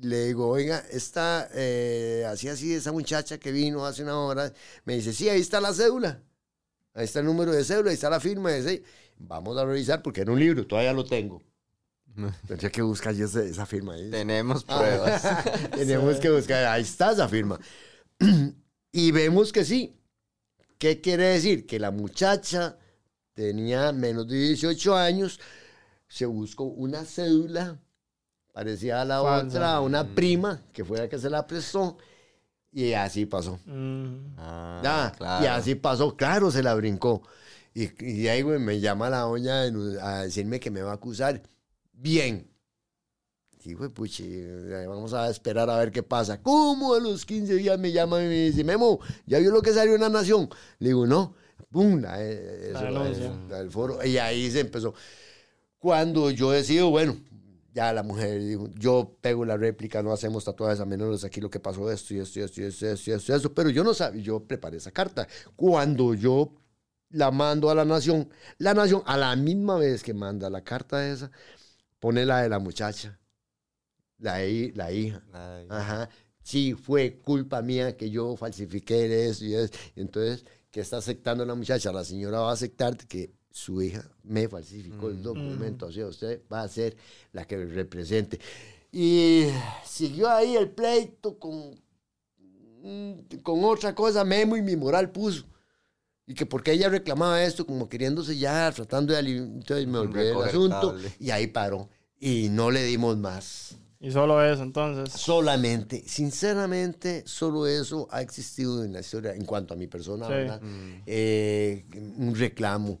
le digo, oiga, esta, eh, así, así, esa muchacha que vino hace una hora, me dice, sí, ahí está la cédula. Ahí está el número de cédula, ahí está la firma. Dice, Vamos a revisar porque era un libro, todavía lo tengo. Tendría que buscar yo ese- esa firma ahí. Tenemos Ah. pruebas. Tenemos que buscar, ahí está esa firma. y vemos que sí. ¿Qué quiere decir? Que la muchacha tenía menos de 18 años, se buscó una cédula parecida a la Falsa. otra, a una prima, que fue la que se la prestó, y así pasó. Mm, Ah, claro. Y así pasó, claro, se la brincó. Y, y ahí, güey, me llama la doña a decirme que me va a acusar. Bien. Y, güey, puchi, vamos a esperar a ver qué pasa. ¿Cómo a los 15 días me llama y me dice, Memo, ¿ya vio lo que salió en La Nación? Le digo, no. Pum, la, eh, La eso, eh, la del foro. Y ahí se empezó. Cuando yo decido, bueno, ya la mujer dijo, yo pego la réplica, no hacemos tatuajes a menores, aquí lo que pasó esto y esto y esto y esto y esto y esto, esto. pero yo no sabía, yo preparé esa carta. Cuando yo la mando a la nación, la nación a la misma vez que manda la carta esa, pone la de la muchacha, la, la hija. Ay. Ajá. Sí, fue culpa mía que yo falsifiqué eso y eso. Entonces, ¿qué está aceptando la muchacha? La señora va a aceptar que su hija me falsificó el documento. O sea, usted va a ser la que represente. Y siguió ahí el pleito con, mm, con otra cosa. Memo y mi moral puso. Y que porque ella reclamaba esto, como queriéndose ya, tratando de aliviar. Entonces me olvidé del asunto. Y ahí paró. Y no le dimos más. Y solo eso, entonces. Solamente, sinceramente, solo eso ha existido en la historia en cuanto a mi persona, Sí. ¿verdad? Mm. Eh, un reclamo.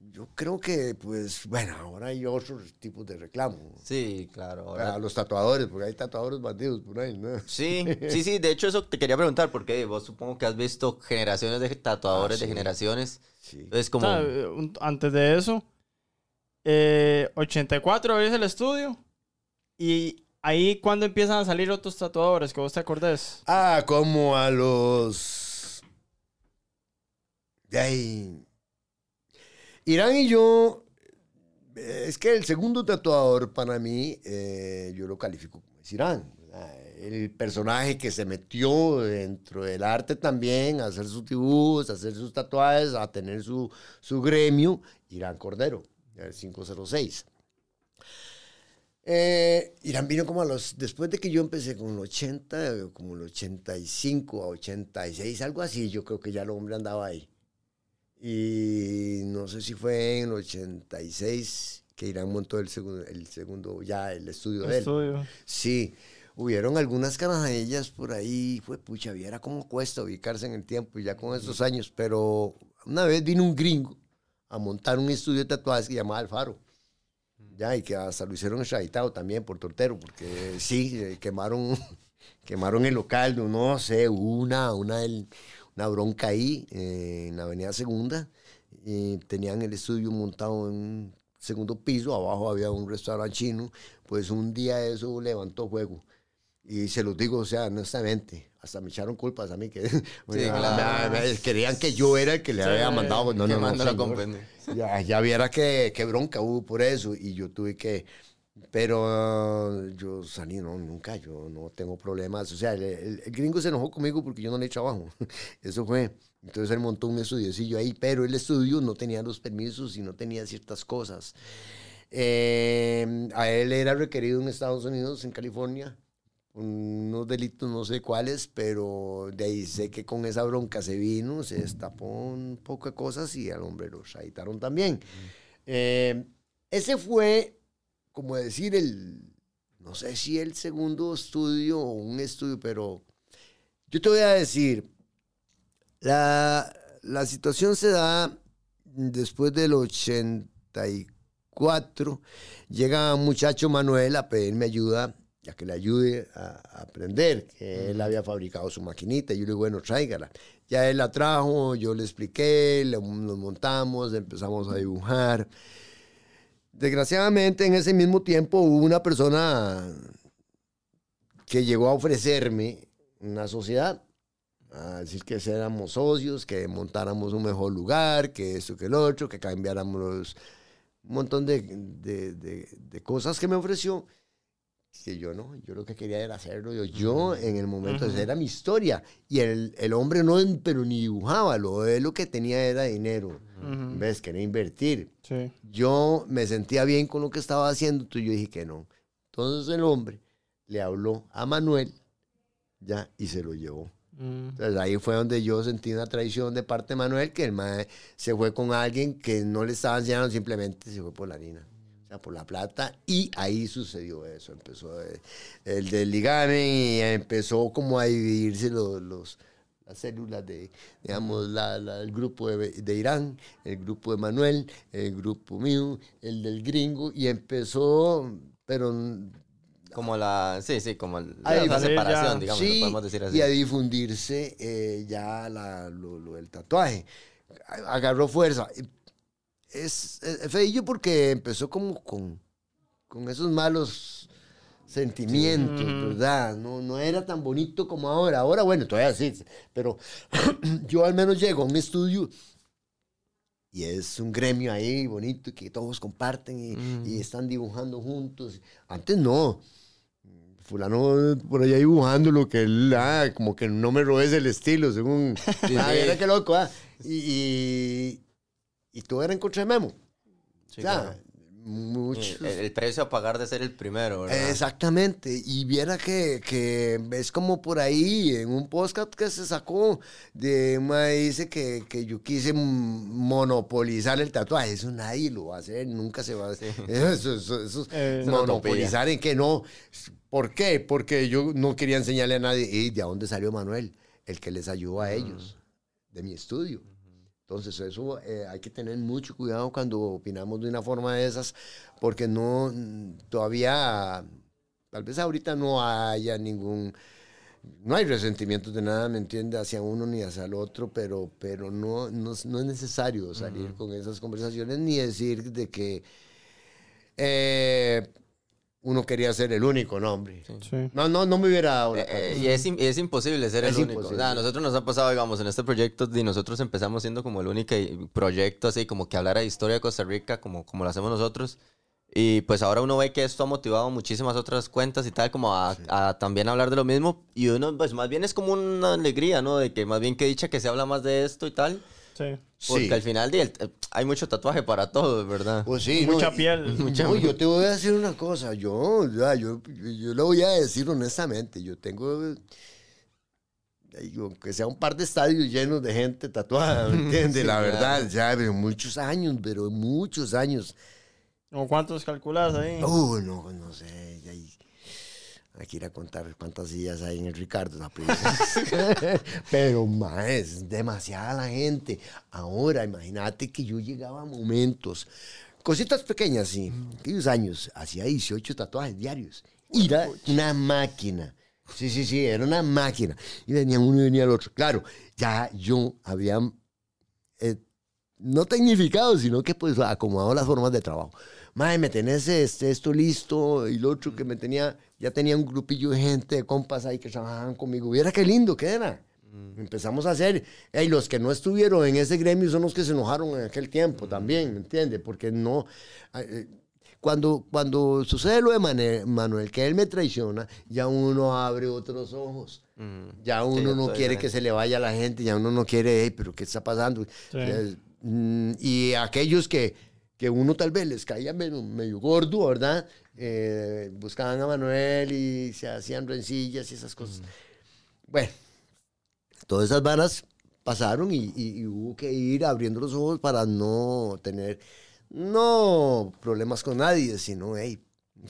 Yo creo que, pues, bueno, ahora hay otros tipos de reclamo. Sí, claro. ahora- Para los tatuadores, porque hay tatuadores bandidos por ahí, ¿no? Sí, sí, sí. De hecho, eso te quería preguntar, porque vos supongo que has visto generaciones de tatuadores Ah, de sí. generaciones. Sí. Entonces, como. O sea, eh, antes de eso, eh, 84 abrís el estudio. Y ahí, cuando empiezan a salir otros tatuadores? Que vos te acordés. Ah, como a los... De ahí... Irán y yo... eh, Es que el segundo tatuador para mí, eh, yo lo califico como es Irán. El personaje que se metió dentro del arte también, a hacer sus dibujos, a hacer sus tatuajes, a tener su, su gremio, Irán Cordero, el 506. Eh, Irán vino como a los, después de que yo empecé con el 80, eh, como el 85 a 86, algo así, yo creo que ya el hombre andaba ahí. Y no sé si fue en el 86 que Irán montó el segundo, el segundo ya el estudio de él. Estudio. Sí, hubieron algunas canadillas por ahí, fue pucha, viera cómo cuesta ubicarse en el tiempo ya con estos años, pero una vez vino un gringo a montar un estudio de tatuajes que llamaba Alfaro. Ya, y que hasta lo hicieron extraditado también por tortero, porque sí, eh, quemaron, quemaron el local, no, sé, una, una, una bronca ahí eh, en la Avenida Segunda. y tenían el estudio montado en un segundo piso, abajo había un restaurante chino, pues un día eso levantó fuego. Y se los digo, o sea, honestamente, hasta me echaron culpas a mí que bueno, claro. me- me- querían que yo era el que le Sí, había mandado. No, no, no, pende. Ya, ya viera qué, qué bronca hubo por eso y yo tuve que... Pero uh, yo salí, no, nunca, yo no tengo problemas. O sea, el, el- el gringo se enojó conmigo porque yo no le trabajo. Eso fue. Entonces él montó un estudiocillo ahí, pero el estudio no tenía los permisos y no tenía ciertas cosas. Eh, a él era requerido en Estados Unidos, en California, unos delitos, no sé cuáles, pero de ahí sé que con esa bronca se vino, se destapó un poco de cosas y al hombre lo extraditaron también. Eh, ese fue, como decir, el, no sé si el segundo estudio o un estudio, pero yo te voy a decir, la, la situación se da después del 84, llega un muchacho Manuel a pedirme ayuda a que le ayude a, a aprender, que él había fabricado su maquinita. Y yo le digo, bueno, tráigala. Ya él la trajo, yo le expliqué, lo- nos montamos, empezamos a dibujar. Desgraciadamente, en ese mismo tiempo hubo una persona que llegó a ofrecerme una sociedad. a decir que éramos socios, que montáramos un mejor lugar, que esto, que el otro, que cambiáramos un montón de, de- de- de cosas que me ofreció. Que yo no, yo lo que quería era hacerlo yo, yo en el momento, esa era mi historia. Y el, el hombre no, pero ni dibujaba, lo, él lo que tenía era dinero. Ujú. ¿Ves? Quería invertir Sí. yo me sentía bien con lo que estaba haciendo, entonces yo dije que no. Entonces el hombre le habló a Manuel, ya, y se lo llevó. Mm. Entonces ahí fue donde yo sentí una traición de parte de Manuel, que el mae se fue con alguien que no le estaba enseñando, simplemente se fue por la harina, sea, por la plata, y ahí sucedió eso. Empezó eh, el del ligamen y empezó como a dividirse los, los- las células de, digamos, la- la- el grupo de, de Irán, el grupo de Manuel, el grupo mío, el del gringo, y empezó, pero Como la, sí, sí, como el- la separación, digamos, sí, podemos decir así. y a difundirse eh, ya la- lo, lo del tatuaje. Agarró fuerza. Es, es feillo porque empezó como con, con esos malos sentimientos. ¿verdad? No, no era tan bonito como ahora. Ahora, bueno, todavía sí, pero yo al menos llego a un estudio y es un gremio ahí bonito que todos comparten y, Mm. y están dibujando juntos. Antes no. Fulano por allá dibujando lo que él, ah, como que no me robes el estilo, según. ah, mira qué loco, ah. Y, y, y todo era en contra de Memo. Sí, o sea, claro. muchos. el, el precio a pagar de ser el primero, ¿verdad? Exactamente, y viera que, que es como por ahí en un podcast que se sacó de ma dice que, que yo quise monopolizar el tatuaje, eso nadie lo va a hacer, nunca se va a hacer. Eso, eso, eso es Eh, monopolizar en que no. ¿Por qué? Porque yo no quería enseñarle a nadie, ¿y de dónde salió Manuel? El que les ayudó a ellos, de mi estudio. Entonces, eso eh, hay que tener mucho cuidado cuando opinamos de una forma de esas, porque no, todavía, tal vez ahorita no haya ningún, no hay resentimientos de nada, ¿me entiende? Hacia uno ni hacia el otro, pero, pero no, no es necesario salir con esas conversaciones ni decir de que eh, uno quería ser el único nombre. Sí. No, no, no me hubiera dado la Eh, eh, y es, es imposible ser Es el único. imposible. Nada, a nosotros nos ha pasado, digamos, en este proyecto, y nosotros empezamos siendo como el único proyecto así, como que hablara de historia de Costa Rica, como, como lo hacemos nosotros. Y pues ahora uno ve que esto ha motivado muchísimas otras cuentas y tal, como a, a también hablar de lo mismo. Y uno, pues más bien es como una alegría, ¿no? De que más bien que dicha que se habla más de esto y tal. Sí. Porque Sí. al final del- eh, hay mucho tatuaje para todo, ¿verdad? Pues sí, Mucha no, y- piel. No, yo te voy a decir una cosa, yo, ya, yo, yo, yo lo voy a decir honestamente, yo tengo, digo, que sea un par de estadios llenos de gente tatuada, ¿me entiendes? Sí, La claro. verdad, ya, pero muchos años, pero muchos años. ¿O cuántos calculas ahí? Oh, no, no sé, ya hay, que ir a contar cuántas sillas hay en el Ricardo pero, más, es demasiada la gente. Ahora, imagínate que yo llegaba a momentos, cositas pequeñas, sí, aquellos años, hacía 18 tatuajes diarios. Y era una máquina. Sí, sí, sí, era una máquina. Y venía uno y venía el otro. Claro, ya yo había eh, no tecnificado, sino que pues acomodado las formas de trabajo. Madre, me tenés este, esto listo y lo otro que me tenía, ya tenía un grupillo de gente, de compas ahí que trabajaban conmigo. Viera qué lindo que era. Empezamos a hacer, y los que no estuvieron en ese gremio son los que se enojaron en aquel tiempo también, ¿me entiendes? Porque no, eh, cuando, cuando sucede lo de Manuel, que él me traiciona, ya uno abre otros ojos. Mm. Ya Sí, uno no quiere que se le vaya a la gente, ya uno no quiere, "Ey, pero ¿qué está pasando? Sí. Mm, Y aquellos que, que uno tal vez les caía medio, medio gordo, ¿verdad? Eh, buscaban a Manuel y se hacían rencillas y esas cosas. Bueno, todas esas varas pasaron y, y- y hubo que ir abriendo los ojos para no tener, no problemas con nadie, sino, hey,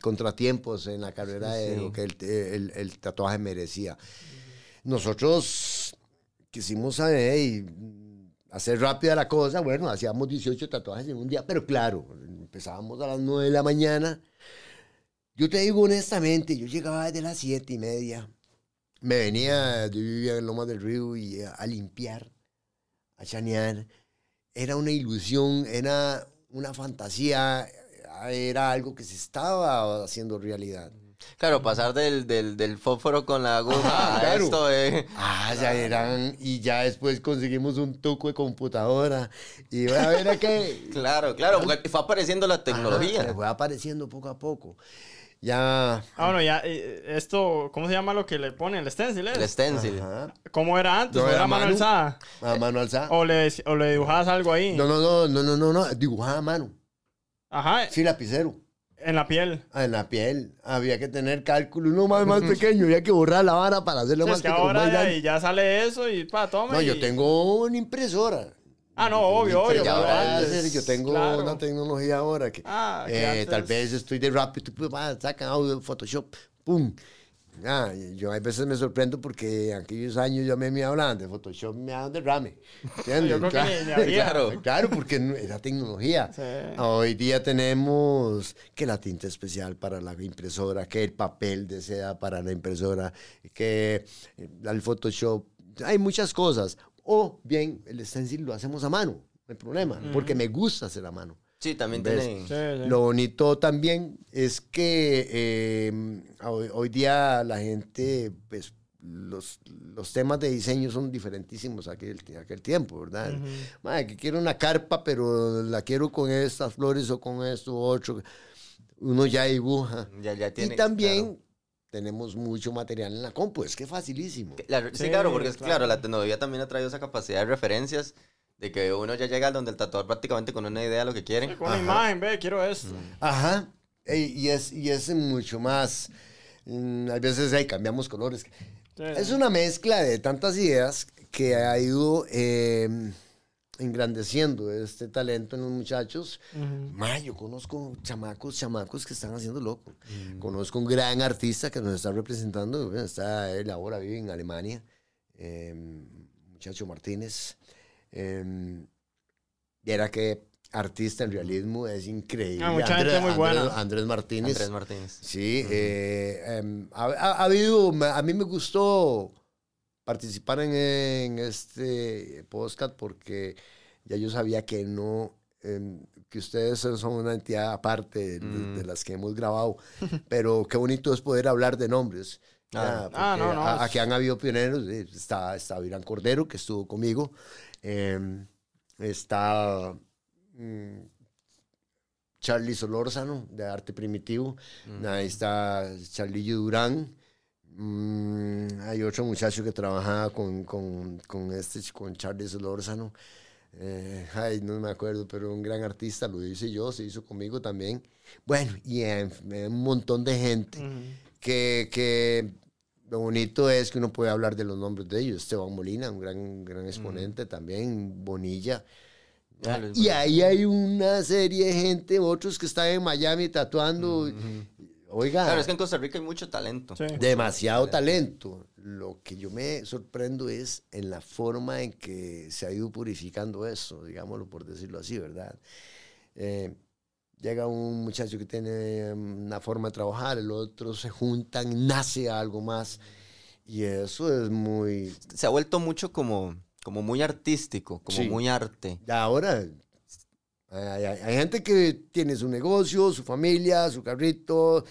contratiempos en la carrera de Sí. lo que el, el- el tatuaje merecía. Nosotros quisimos hey, hacer rápida la cosa, bueno, hacíamos 18 tatuajes en un día, pero claro, empezábamos a las 9 de la mañana. Yo te digo honestamente, yo llegaba desde las 7 y media. Me venía, yo vivía en Loma del Río y a, a limpiar, a chanear. Era una ilusión, era una fantasía, era algo que se estaba haciendo realidad. Claro, pasar del, del, del fósforo con la aguja Ajá, a claro. esto, eh. Ah, ya eran, y ya después conseguimos un tuco de computadora. Y voy a ver a qué. Claro, claro, porque fue apareciendo la tecnología. fue apareciendo poco a poco. Ya. Ah, bueno, ya, eh, esto, ¿cómo se llama lo que le ponen? ¿El stencil? es? el stencil. Ajá, ¿Cómo era antes? No, ¿O era era mano mano. alzada? a mano alzada. ¿O le, o le dibujabas algo ahí? No, no, no, no, no, no, no, dibujaba a mano. Ajá, Sí, lapicero. En la piel. Ah, En la piel. Había que tener cálculo. Uno más, más pequeño. Había que borrar la vara para hacerlo Sí, más es que ahora ya, y ya sale eso y pa, toma. No, yo tengo una impresora. Ah, no, obvio, obvio. Ahora es- yo tengo claro. una tecnología ahora que, Ah, eh, tal vez estoy de rápido, pues, va, sacan audio, Photoshop, pum. Ah, yo a veces me sorprendo porque en aquellos años ya me, me hablaban de Photoshop, me hablaban de rame. ¿entiendes? Yo creo que claro. Claro. claro, porque no- era tecnología. Sí. Hoy día tenemos que la tinta especial para la impresora, que el papel de seda para la impresora, que eh, el Photoshop. Hay muchas cosas. O bien, el stencil lo hacemos a mano, no hay problema, porque me gusta hacer a mano. Sí, también ¿Ves? tiene. Sí, sí. Lo bonito también es que eh, hoy, hoy día la gente, pues, los, los temas de diseño son diferentísimos a aquel, aquel tiempo, ¿verdad? Madre, que quiero una carpa, pero la quiero con estas flores o con esto otro. Uno ya dibuja. Ya, ya tiene. y también claro. tenemos mucho material en la compu, es que es facilísimo. La- sí, Sí, claro, porque es claro. claro, la tecnología también ha traído esa capacidad de referencias de que uno ya llega donde el tatuador prácticamente con una idea de lo que quiere. Con una imagen, ve, quiero esto. Ajá. Ey, y, es, y es mucho más. mm, a veces ahí cambiamos colores. Sí, Es sí. una mezcla de tantas ideas que ha ido eh, engrandeciendo este talento en los muchachos. Ma, yo conozco chamacos, chamacos que están haciendo loco. Conozco un gran artista que nos está representando. Está él ahora vive en Alemania. eh, muchacho Martínez. Eh, y era que artista en realismo es increíble. Ah, mucha gente muy buena. Andrés, Andrés Martínez. Andrés Martínez. Sí, eh, em, ha, ha- ha habido, a mí me gustó participar en, en este podcast porque ya yo sabía que no, em, que ustedes son una entidad aparte de, de las que hemos grabado, pero qué bonito es poder hablar de nombres. Ah. ya, Ah, no, no, Aquí han habido pioneros, eh, está, está Irán Cordero, que estuvo conmigo, em, está mm, Charlie Solórzano, de Arte Primitivo, ahí está Charlillo Durán, Mm, hay otro muchacho que trabajaba con, con, con este, con Charlie Solórzano, eh, ay, no me acuerdo, pero un gran artista, lo hice yo, se hizo conmigo también. Bueno, y en un montón de gente Ujú. que, que lo bonito es que uno puede hablar de los nombres de ellos. Esteban Molina, un gran, gran exponente también, Bonilla. Ah, Luis Y ahí hay una serie de gente, otros que están en Miami tatuando. Oiga, Claro, es que en Costa Rica hay mucho talento. Sí. demasiado talento. Lo que yo me sorprendo es en la forma en que se ha ido purificando eso, digámoslo por decirlo así, ¿verdad? Eh, llega un muchacho que tiene mm, una forma de trabajar, el otro se juntan, nace algo más. Y eso es muy... Se ha vuelto mucho como, como muy artístico, como Sí. muy arte. Ahora, hay, hay- hay gente que tiene su negocio, su familia, su carrito,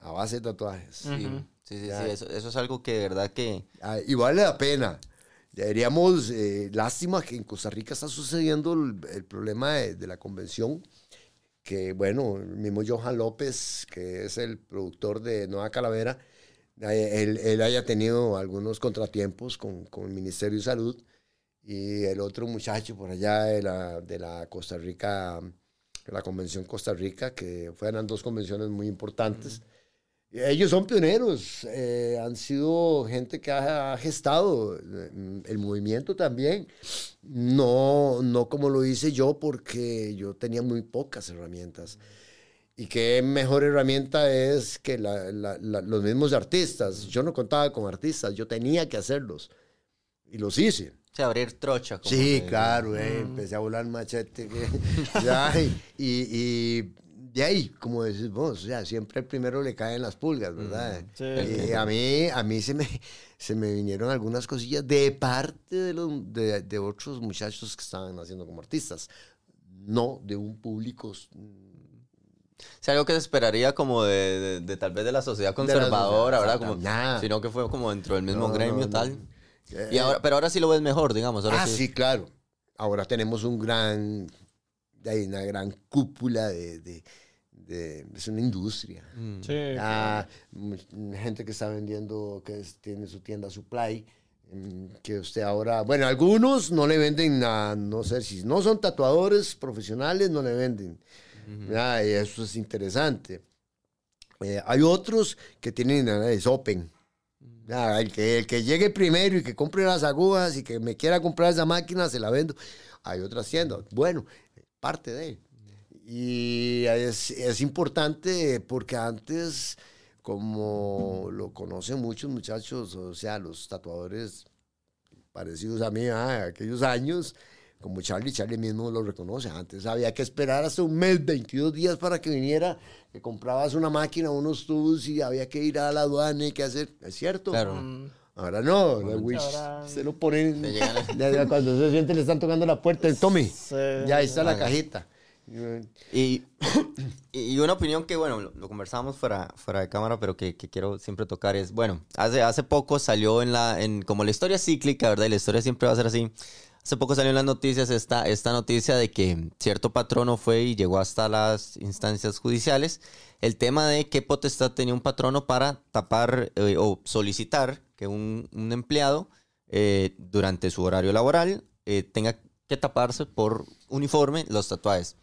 a base de tatuajes. Sí, Ujú. sí, sí, Ya. sí, Eso, eso es algo que de verdad que... Ah, y vale la pena. Deberíamos, eh, lástima que en Costa Rica está sucediendo el, el problema de, de la convención, que bueno, el mismo Johan López, que es el productor de Nueva Calavera, eh, él, él haya tenido algunos contratiempos con, con el Ministerio de Salud y el otro muchacho por allá de la, de la Costa Rica, la Convención Costa Rica, que fueron dos convenciones muy importantes. Ellos son pioneros, eh, han sido gente que ha gestado eh, el movimiento también. No, no como lo hice yo, porque yo tenía muy pocas herramientas. Y qué mejor herramienta es que la- la- la- los mismos artistas. Yo no contaba con artistas, yo tenía que hacerlos. Y los hice. O sea, abrir trocha. como Sí, que- claro, eh, empecé a volar machete. que- ya, y, y de ahí, como decís vos, o sea, siempre el primero le caen las pulgas, ¿verdad? Sí. Y a mí, a mí se me, se me vinieron algunas cosillas de parte de, los, de, de otros muchachos que estaban haciendo como artistas, no de un público. mm, Sí, algo que se esperaría como de, de- de tal vez de la sociedad conservadora, sociedad, ¿verdad? Como, nada. sino que fue como dentro del mismo No, gremio no, no. tal. Eh, Y ahora, pero ahora sí lo ves mejor, digamos. Ahora ah, sí. sí, claro. Ahora tenemos un gran, hay una gran cúpula de, de- de- es una industria. Mm. Sí. Ah, gente que está vendiendo, que es- tiene su tienda supply, mm, que usted ahora, bueno, algunos no le venden a, no sé si no son tatuadores profesionales, no le venden. Ah, y eso es interesante. Eh, hay otros que tienen, es open. Ah, el, que, el que llegue primero y que compre las agujas y que me quiera comprar esa máquina, se la vendo. Hay otras tiendas. Bueno, parte de. Y es, es importante porque antes, como lo conocen muchos muchachos, o sea, los tatuadores parecidos a mí, ah, aquellos años, como Charlie, Charlie mismo lo reconoce. Antes había que esperar hasta un mes, 22 días para que viniera, que comprabas una máquina, unos tubos y había que ir a la aduana y que hacer. ¿Es cierto? Claro. Mm, Ahora no, la Wish, ahora- se lo ponen. Ya cuando se siente, le están tocando la puerta. Tome, sí. ya ahí está la cajita. Y, y una opinión que, bueno, lo, lo conversamos fuera, fuera de cámara, pero que, que quiero siempre tocar es, bueno, hace, hace poco salió en la, en, como la historia cíclica, ¿verdad? Y la historia siempre va a ser así. Hace poco salió en las noticias esta, esta noticia de que cierto patrono fue y llegó hasta las instancias judiciales el tema de qué potestad tenía un patrono para tapar eh, o solicitar que un, un empleado eh, durante su horario laboral eh, tenga que taparse por uniforme los tatuajes.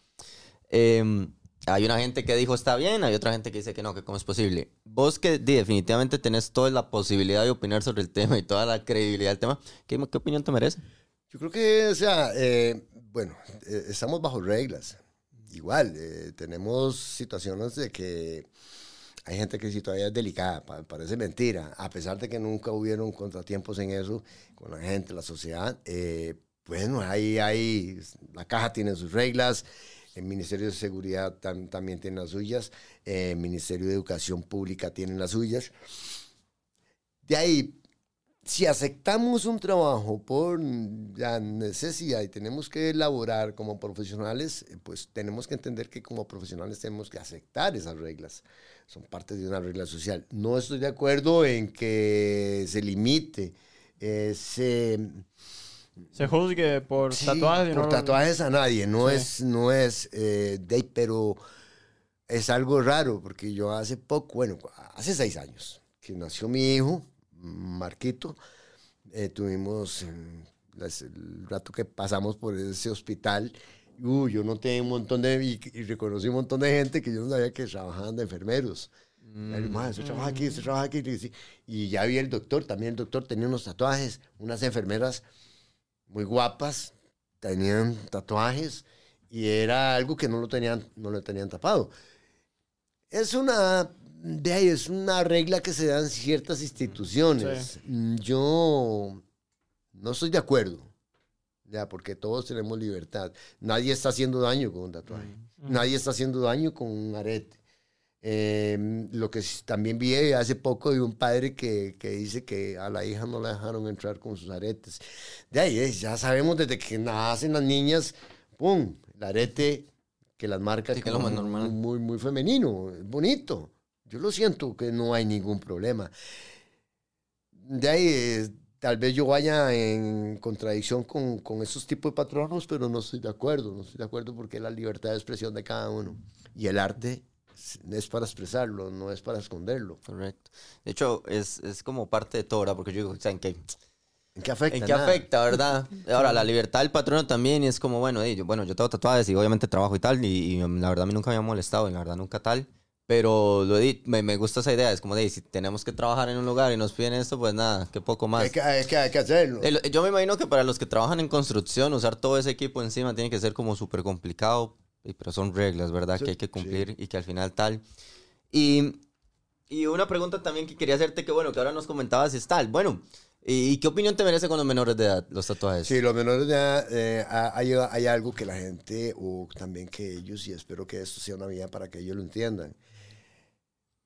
Eh, hay una gente que dijo está bien, hay otra gente que dice que no, que cómo es posible. Vos que di, definitivamente tenés toda la posibilidad de opinar sobre el tema y toda la credibilidad del tema, ¿qué, qué opinión te merece? Yo creo que, o sea, eh, bueno, eh, estamos bajo reglas. Igual, eh, tenemos situaciones de que hay gente que si todavía es delicada, pa- parece mentira, a pesar de que nunca hubieron contratiempos en eso con la gente, la sociedad. eh, bueno, ahí hay, la caja tiene sus reglas, el Ministerio de Seguridad tam- también tiene las suyas, eh, el Ministerio de Educación Pública tiene las suyas. De ahí, si aceptamos un trabajo por la necesidad y tenemos que elaborar como profesionales, eh, pues tenemos que entender que como profesionales tenemos que aceptar esas reglas. Son parte de una regla social. No estoy de acuerdo en que se limite ese Se juzgue por Sí, tatuajes. por no- tatuajes a nadie. No Sí. es, no es eh, de pero es algo raro porque yo hace poco, bueno, hace seis años que nació mi hijo, Marquito, eh, tuvimos eh, las- el rato que pasamos por ese hospital. Uy, yo noté un montón de, y, y reconocí un montón de gente que yo no sabía que trabajaban de enfermeros. Y yo, "Ma, usted trabaja aquí, usted trabaja aquí. Y. Y ya vi el doctor, también el doctor tenía unos tatuajes, unas enfermeras muy guapas, tenían tatuajes y era algo que no lo tenían, no lo tenían tapado. Es una, de ahí, es una regla que se da en ciertas instituciones. Mm, Yo no estoy de acuerdo, ya, porque todos tenemos libertad. Nadie está haciendo daño con un tatuaje. Nadie está haciendo daño con un arete. Eh, lo que también vi hace poco de un padre que, que dice que a la hija no la dejaron entrar con sus aretes. De ahí, eh, ya sabemos desde que nacen las niñas, ¡pum! El arete que las marca Sí, que lo como más normal. muy, muy femenino, es bonito. Yo lo siento que no hay ningún problema. De ahí, eh, tal vez yo vaya en contradicción con, con esos tipos de patronos, pero no estoy de acuerdo. No estoy de acuerdo porque es la libertad de expresión de cada uno. Y el arte es- para expresarlo, no es para esconderlo. Correcto. De hecho, es, es como parte de todo, ¿verdad? Porque yo digo, ¿saben qué? ¿En qué afecta? ¿En qué Nada. afecta, verdad? Ahora, la libertad del patrono también, y es como, bueno, yo, bueno, yo tengo tatuajes y obviamente trabajo y tal, y, y, um, la verdad a mí nunca me ha molestado, y la verdad nunca tal, pero lo di- me, me gusta esa idea, es como de, si tenemos que trabajar en un lugar y nos piden esto, pues nada, qué poco más. Hay que, hay que- hay que hacerlo. Yo me imagino que para los que trabajan en construcción, usar todo ese equipo encima tiene que ser como súper complicado, pero son reglas, ¿verdad? Sí, que hay que sí. cumplir y que al final tal. Y, y una pregunta también que quería hacerte, que bueno, que ahora nos comentabas es tal. Bueno, ¿y, qué opinión te merece con los menores de edad, los tatuajes? Sí, los menores de edad, eh, ha- hay, hay algo que la gente, o también que ellos, y espero que esto sea una vía para que ellos lo entiendan.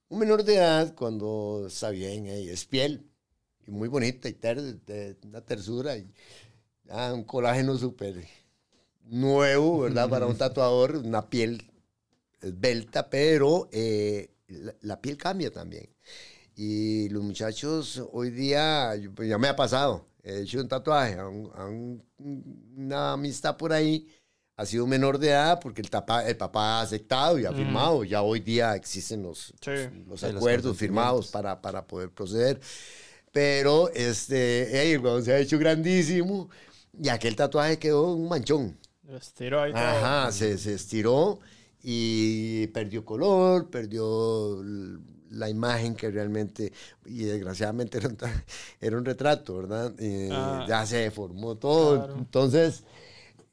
Un menor de edad, cuando está bien, eh, es piel, y muy bonita, y ter- una tersura, y ah, un colágeno súper nuevo, ¿verdad? Para un tatuador, una piel esbelta, pero eh, la, la piel cambia también. Y los muchachos hoy día, yo- pues ya me ha pasado, he hecho un tatuaje a, un- a un- una amistad por ahí, ha sido menor de edad porque el, tapa- el papá ha aceptado y ha firmado. Ya hoy día existen los, Sí. los Sí, los acuerdos firmados para, para poder proceder. Pero este, ey, el huevón se ha hecho grandísimo y aquel tatuaje quedó un manchón. Todo. Ajá, se, se estiró y perdió color, perdió la imagen que realmente, y desgraciadamente era un, era un retrato, ¿verdad? Y Ah. ya se deformó todo. Claro. Entonces,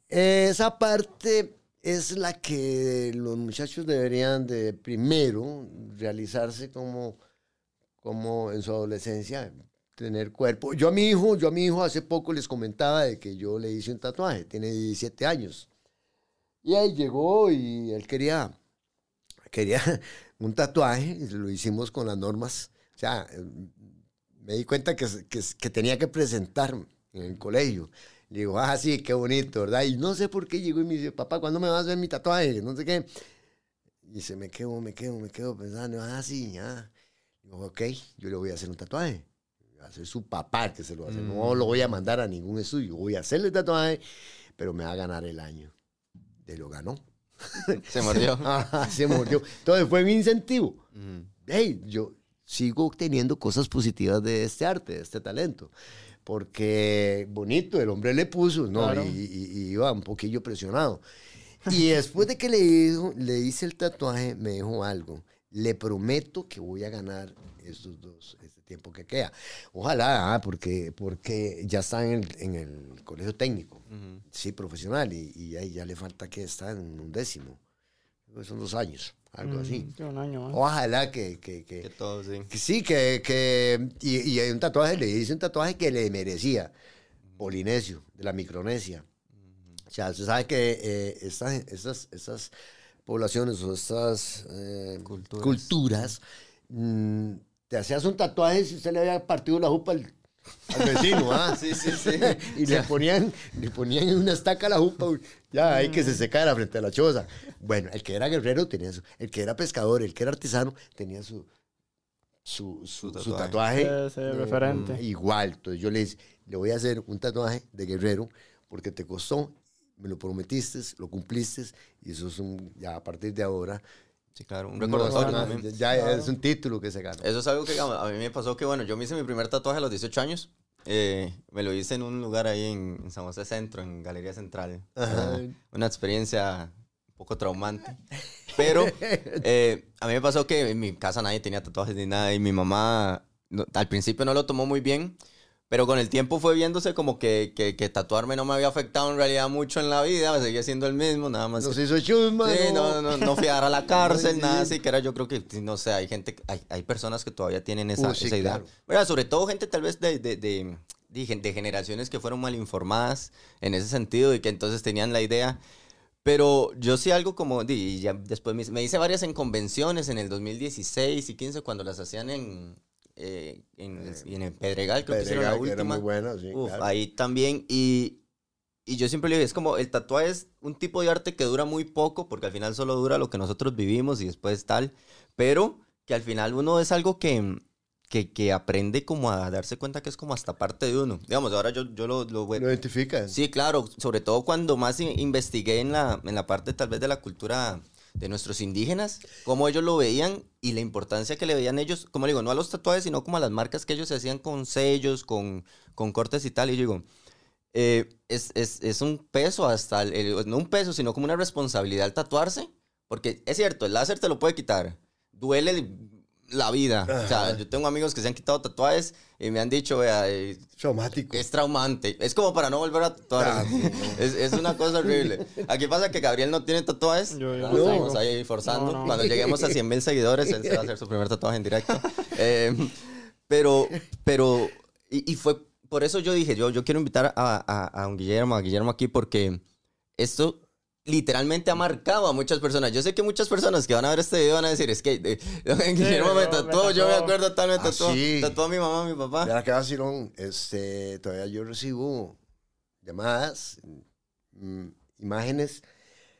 esa parte es la que los muchachos deberían de primero realizarse como, como en su adolescencia, tener cuerpo. Yo a mi hijo, yo a mi hijo hace poco les comentaba de que yo le hice un tatuaje, tiene 17 años. Y ahí llegó y él quería, quería un tatuaje, y lo hicimos con las normas. O sea, me di cuenta que, que, que tenía que presentarme en el colegio. Le digo, ah, sí, qué bonito, ¿verdad? Y no sé por qué llegó y me dice, papá, ¿cuándo me vas a hacer mi tatuaje? No sé qué. Y se me quedo, me quedo, me quedo pensando, ah, sí, ah. Digo, ok, yo le voy a hacer un tatuaje. Va a ser su papá que se lo va a hacer. No lo voy a mandar a ningún estudio. Voy a hacerle el tatuaje, pero me va a ganar el año. De lo ganó. Se mordió. Ajá, se mordió. Entonces fue un incentivo. Hey, yo sigo obteniendo cosas positivas de este arte, de este talento. Porque bonito, el hombre le puso, ¿no? Claro. Y, y- y iba un poquillo presionado. Y después de que le, hizo- le hice el tatuaje, me dijo algo. Le prometo que voy a ganar estos dos, este tiempo que queda. Ojalá, ah, porque, porque ya está en el, en el colegio técnico, sí, profesional, y, y ahí ya le falta que está en un décimo. Que Son dos años, algo Mm, así. sí, un año más. Ojalá que, que, que, Que todo, sí. que sí, que, que y, y hay un tatuaje, le hice un tatuaje que le merecía, Polinesio, de la Micronesia. O sea, usted sabe que eh, estas, estas, estas poblaciones o estas eh, Culturas. culturas, mm, te hacías un tatuaje si usted le había partido la jupa al, al vecino, ¿ah? Sí, sí, sí. y le ponían, le ponían en una estaca la jupa, ya hay que se secara frente a la choza. Bueno, el que era guerrero tenía su, el que era pescador, el que era artesano tenía su, su, su, Su su tatuaje. tatuaje. Sí, sí, referente. mm, Igual, entonces yo le dije, le voy a hacer un tatuaje de guerrero porque te costó, me lo prometiste, lo cumpliste y eso es un, ya a partir de ahora. Sí, claro. Un no, recordatorio no, también. ya Claro. es un título que se gana. Eso es algo que digamos, a mí me pasó que, bueno, yo me hice mi primer tatuaje a los 18 años. Eh, me lo hice en un lugar ahí en, en San José Centro, en Galería Central. Ajá. Una experiencia un poco traumante. Pero eh, a mí me pasó que en mi casa nadie tenía tatuajes ni nada y mi mamá no- al principio no lo tomó muy bien, pero con el tiempo fue viéndose como que, que, que tatuarme no me había afectado en realidad mucho en la vida, me seguía siendo el mismo, nada más. Nos que- hizo chusma. Sí, no, no, no fui a dar a la cárcel, nada así, que era yo creo que, no sé, hay gente, hay, hay personas que todavía tienen esa, Uh, sí, esa idea. claro. ¿Verdad? Sobre todo gente tal vez de, de, de, de gen- de generaciones que fueron mal informadas en ese sentido y que entonces tenían la idea. Pero yo sí algo como, y ya después me, me hice varias en convenciones en el 2016 y 15 cuando las hacían en, eh, en, el- y en el Pedregal, creo que hicieron la Pedregal, que era última. muy bueno, sí, Uf, claro. ahí también. Y, y yo siempre le digo, es como el tatuaje es un tipo de arte que dura muy poco, porque al final solo dura lo que nosotros vivimos y después tal, pero que al final uno es algo que, que, que aprende como a darse cuenta que es como hasta parte de uno. Digamos, ahora yo, yo lo, lo, Lo identifican. Sí, claro, sobre todo cuando más in- investigué en la, en la parte tal vez de la cultura de nuestros indígenas, cómo ellos lo veían y la importancia que le veían ellos, como digo, no a los tatuajes, sino como a las marcas que ellos se hacían con sellos, con, con cortes y tal. Y digo, eh, es, es, es un peso hasta, el- no un peso, sino como una responsabilidad al tatuarse, porque es cierto, el láser te lo puede quitar, duele la vida. O sea, Ajá. yo tengo amigos que se han quitado tatuajes y me han dicho, vea, eh, Traumático. es traumante. Es como para no volver a tatuar. Ah, es, es una cosa horrible. Aquí pasa que Gabriel no tiene tatuajes. Yo- yo Ah, no Estamos ahí forzando. No, no. Cuando lleguemos a 100 mil seguidores, él se va a hacer su primer tatuaje en directo. Eh, pero, pero, y, y fue por eso yo dije, yo, yo quiero invitar a, a, a un Guillermo, a Guillermo aquí, porque esto literalmente ha marcado a muchas personas. Yo sé que muchas personas que van a ver este video van a decir, es que eh, Guillermo me yo me tatuó, yo me acuerdo tal, me Ah, tatuó, sí. tatuó a mi mamá, a mi papá. Mira que vacilón, este, todavía yo recibo llamadas, mm, imágenes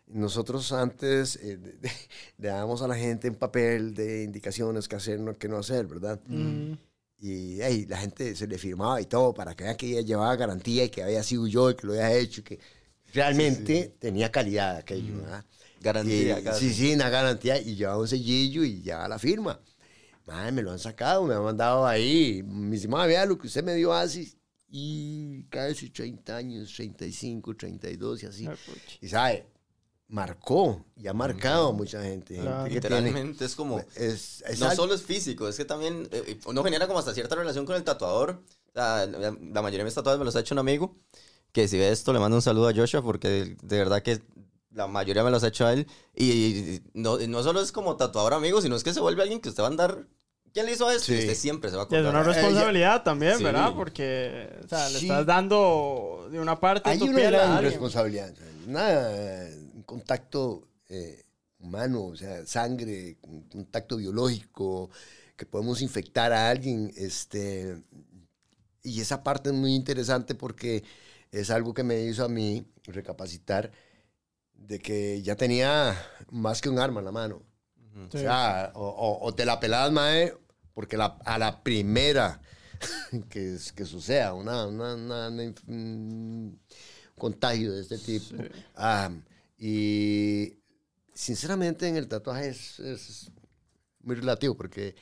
Nosotros antes eh, de- de- le dábamos a la gente un papel de indicaciones que hacer, no, qué no hacer, ¿verdad? Mm. Y hey, la gente se le firmaba y todo para que vean que ella llevaba garantía y que había sido yo el que lo había hecho, y que realmente tenía calidad aquello, ¿verdad? Garantía, Y- casi. sí, sí, una garantía y llevaba un sellillo y llevaba la firma. Madre, me lo han sacado, me han mandado ahí. Me dice, madre, vea lo que usted me dio así. Y casi 30 años, 35, 32 y así. Ah, puchi. Y sabe, marcó y ha marcado a mucha gente. gente Claro. tiene- Literalmente es como... es, es no algo- solo es físico, es que también eh, uno genera como hasta cierta relación con el tatuador. Sea, la, la mayoría de mis tatuajes me los ha hecho un amigo, que si ve esto le mando un saludo a Joshua, porque de, verdad que la mayoría me los ha hecho a él. Y no, no solo es como tatuador amigo, sino es que se vuelve alguien que usted va a andar... ¿Quién le hizo? Sí. Y usted siempre se va a Y es una responsabilidad también, Sí. ¿verdad? Porque, o sea, le Sí. estás dando de una parte Hay tu una piel gran responsabilidad. Nada, un contacto eh, humano, o sea, sangre, un contacto biológico, que podemos infectar a alguien. Este, y esa parte es muy interesante porque es algo que me hizo a mí recapacitar de que ya tenía más que un arma en la mano. Sí. O sea, o, o- o te la pelabas, mae, porque la- a la primera que, que suceda una, una- una- una un contagio de este tipo. ah, y sinceramente en el tatuaje es, es muy relativo, porque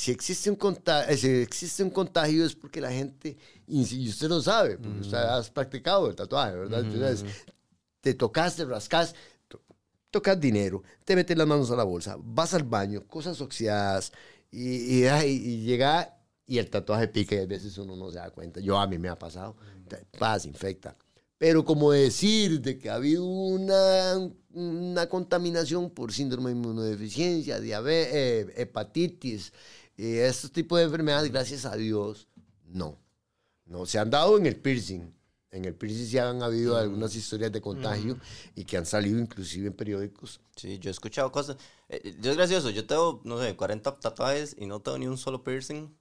si existe un contagio, si existe un contagio es porque la gente, y usted lo sabe, porque usted has practicado el tatuaje, ¿verdad? Entonces, te tocas, te rascas, to- tocas dinero, te metes las manos a la bolsa, vas al baño, cosas oxidadas, y, y, ay, y llega y el tatuaje pica y a veces uno no se da cuenta. Yo a mí me ha pasado, te- pasa, infecta. Pero como decir de que ha habido una, una contaminación por síndrome de inmunodeficiencia, diabetes, hepatitis, y estos tipos de enfermedades, gracias a Dios, no. No, se han dado en el piercing. En el piercing sí han habido algunas historias de contagio y que han salido inclusive en periódicos. Sí, yo he escuchado cosas. Eh, yo es gracioso, yo tengo, no sé, 40 tatuajes y no tengo ni un solo piercing.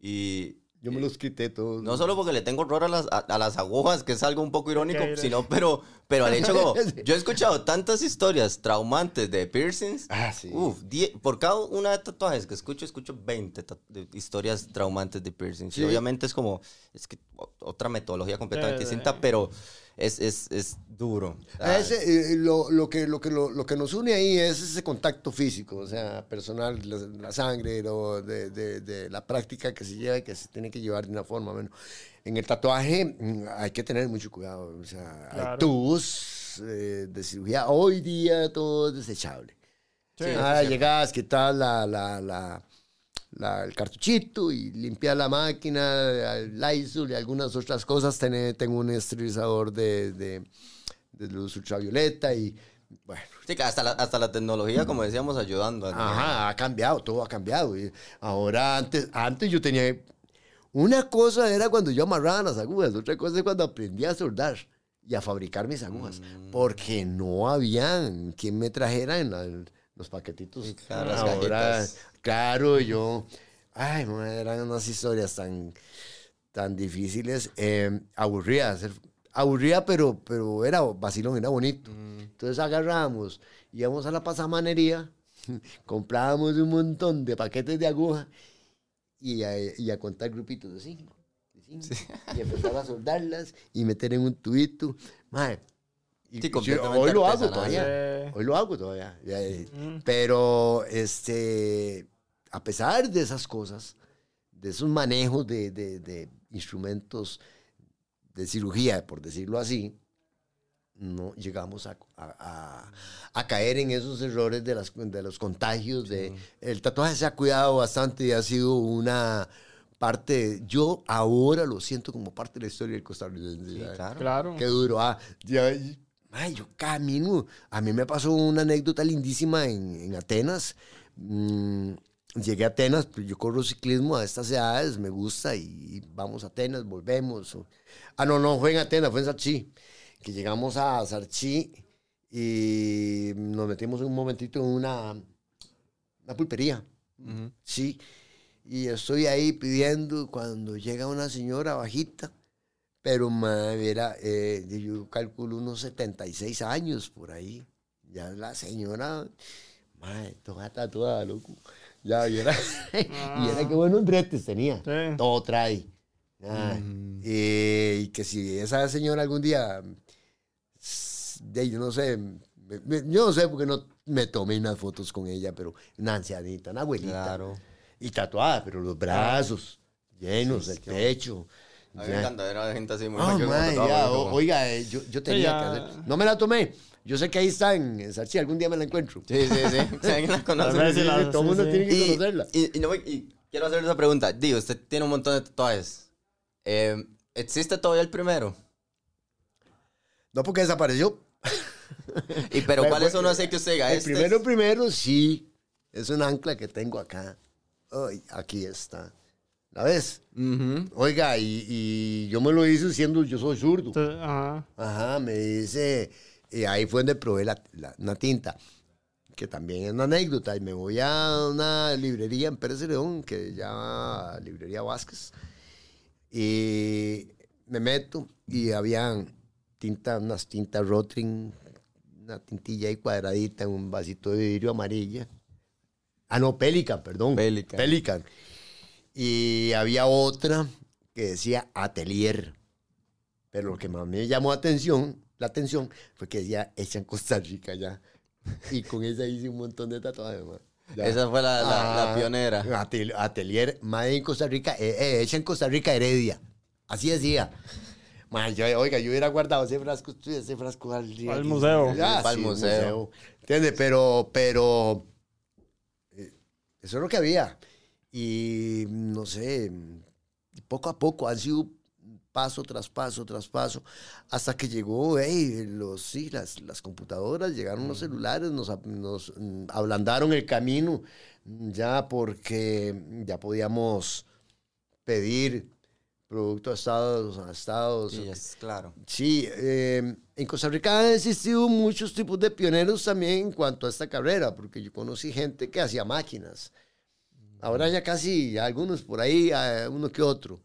Y Yo me los quité todos. no solo porque le tengo horror a las, a, a las agujas, que es algo un poco irónico, sino, pero, pero al hecho como, yo he escuchado tantas historias traumantes de piercings. Ah, sí. Uf, die- por cada una de tatuajes que escucho, escucho 20 ta- de historias traumantes de piercings. Sí. Y obviamente es como, es que otra metodología completamente Sí, sí. distinta, pero es, es, es duro. Ese, eh, lo, lo que, lo, que, lo, lo que nos une ahí es ese contacto físico, o sea, personal, la, la sangre, lo de, de- de la práctica que se lleva y que se tiene que llevar de una forma. Bueno, en el tatuaje mm, hay que tener mucho cuidado, o sea, hay Claro. tubos eh, de cirugía. Hoy día todo es desechable. Sí, Ah, llegas, quitas la, la, la, la- el cartuchito y limpias la máquina, el Lysol y algunas otras cosas. Tené- tengo un esterilizador de, de, de luz ultravioleta y bueno. Sí, hasta la, hasta la tecnología, como decíamos, ayudando. a- Ajá, ha cambiado, todo ha cambiado. Y ahora, antes, antes yo tenía... Una cosa era cuando yo amarraba las agujas, otra cosa es cuando aprendí a soldar y a fabricar mis agujas, Mm. porque no habían quien me trajera en la- los paquetitos. Sí, claro, las ahora, claro, yo... Ay, eran unas historias tan, tan difíciles, eh, aburridas, aburrida, pero, pero era vacilón, era bonito. Mm. Entonces agarramos, íbamos a la pasamanería, comprábamos un montón de paquetes de aguja y a, y a contar grupitos de cinco. de cinco, Y empezar a soldarlas y meter en un tubito. Mae, y Sí, yo- hoy lo hago todavía. Hoy lo hago todavía. Mm. Pero, este, a pesar de esas cosas, de esos manejos de, de- de instrumentos de cirugía, por decirlo así, no llegamos a, a- a- a caer en esos errores de, las, de los contagios. De, el tatuaje se ha cuidado bastante y ha sido una parte, yo ahora lo siento como parte de la historia del costarricense. Sí, ¿sabes? claro. Claro. Qué duro. Ah, ya- ay, yo camino. A mí me pasó una anécdota lindísima en, en Atenas. Mm, llegué a Atenas, pues yo corro ciclismo a estas edades, me gusta y, vamos a Atenas, volvemos. o- Ah, no, no, fue en Atenas, fue en Sarchi. Que llegamos a Sarchi y nos metimos un momentito en una, una pulpería. Ujú. Sí. Y estoy ahí pidiendo cuando llega una señora bajita, pero ma, era, eh, yo calculo unos 76 años por ahí. Ya la señora, madre, toda tatuada, loco. Ya, y era, y era que buenos bretes tenía. Sí. Todo trae. Ah, eh, y que si esa señora algún día, de, yo no sé, me- me- yo no sé porque no me tomé unas fotos con ella, pero una ancianita, una abuelita. Claro. Y tatuada, pero los brazos llenos, el pecho. A mí ya. me encanta ver a la gente así muy Ah, tatuado, ya, como- o- oiga, eh, yo, yo tenía ya. que hacer. No me la tomé. Yo sé que ahí está en, en Sarchi, algún día me la encuentro. Sí, sí, sí. Si alguien la conoce. Sí, sí la- sí. Todo el sí, mundo sí. tiene que Y, conocerla. y- y no y quiero hacer esa pregunta. Digo, usted tiene un montón de tatuajes. Eh, ¿Existe todavía el primero? No porque desapareció. ¿Y pero Fue- cuál es fue- uno así que usted diga? El este primero, es- primero, sí. Es un ancla que tengo acá. Ay, aquí está. ¿La ves? Ujú. Oiga, y, y yo me lo hice siendo yo soy zurdo. Entonces, ajá. Ajá, me dice, y ahí fue donde probé la, la- una tinta, que también es una anécdota, y me voy a una librería en Pérez de León, que se llama Librería Vázquez, y me meto, y habían tinta, unas tintas Rotring, una tintilla ahí cuadradita en un vasito de vidrio amarilla. Ah, no, Pelican, perdón. Pelican. Pelican. Y había otra que decía Atelier. Pero lo que más me llamó atención, la atención fue que decía hecha en Costa Rica ya. Y con esa hice un montón de tatuajes, man. Ya. Esa fue la, la- la Ah, pionera. atel- Atelier, Made en Costa Rica, eh, eh, hecha en Costa Rica, Heredia. Así decía. Man, yo, oiga, yo hubiera guardado ese frasco, ese frasco al día. Al museo. Ya, Para el sí, museo. ¿Entiendes? Pero, pero, eh, eso es lo que había. Y no sé, poco a poco han sido paso tras paso tras paso, hasta que llegó, hey, los, sí, las, las computadoras, llegaron los celulares, nos, nos mm, ablandaron el camino, ya porque ya podíamos pedir producto a Estados, a Estados Sí, es claro. Sí, eh, en Costa Rica han existido muchos tipos de pioneros también en cuanto a esta carrera, porque yo conocí gente que hacía máquinas. Ahora ya casi algunos por ahí, eh, uno que otro.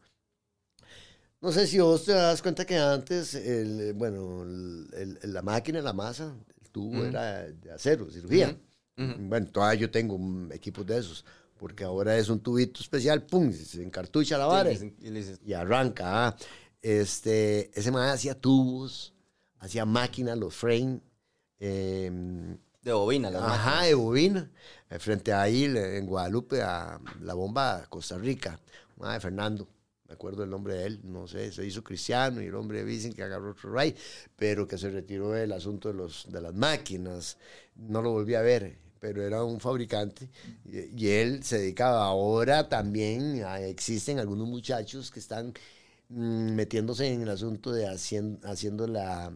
No sé si vos te das cuenta que antes, el, eh, bueno, el- el- la máquina, la masa, el tubo era de acero, cirugía. Bueno, todavía yo tengo equipos de esos, porque ahora es un tubito especial, pum, se encartucha la vara Sí, y y arranca. ah. Este, ese man hacía tubos, hacía máquinas, los frame. em, de bobina, las máquinas. ajá, de bobina. Eh, Frente a ahí, en Guadalupe, a la bomba Costa Rica. De Fernando, me acuerdo el nombre de él, no sé, se hizo cristiano y el hombre dicen que agarró otro ray, pero que se retiró del asunto de, los, de las máquinas. No lo volví a ver, pero era un fabricante y, él se dedicaba. Ahora también ah, existen algunos muchachos que están mm, metiéndose en el asunto de hacien- haciendo la,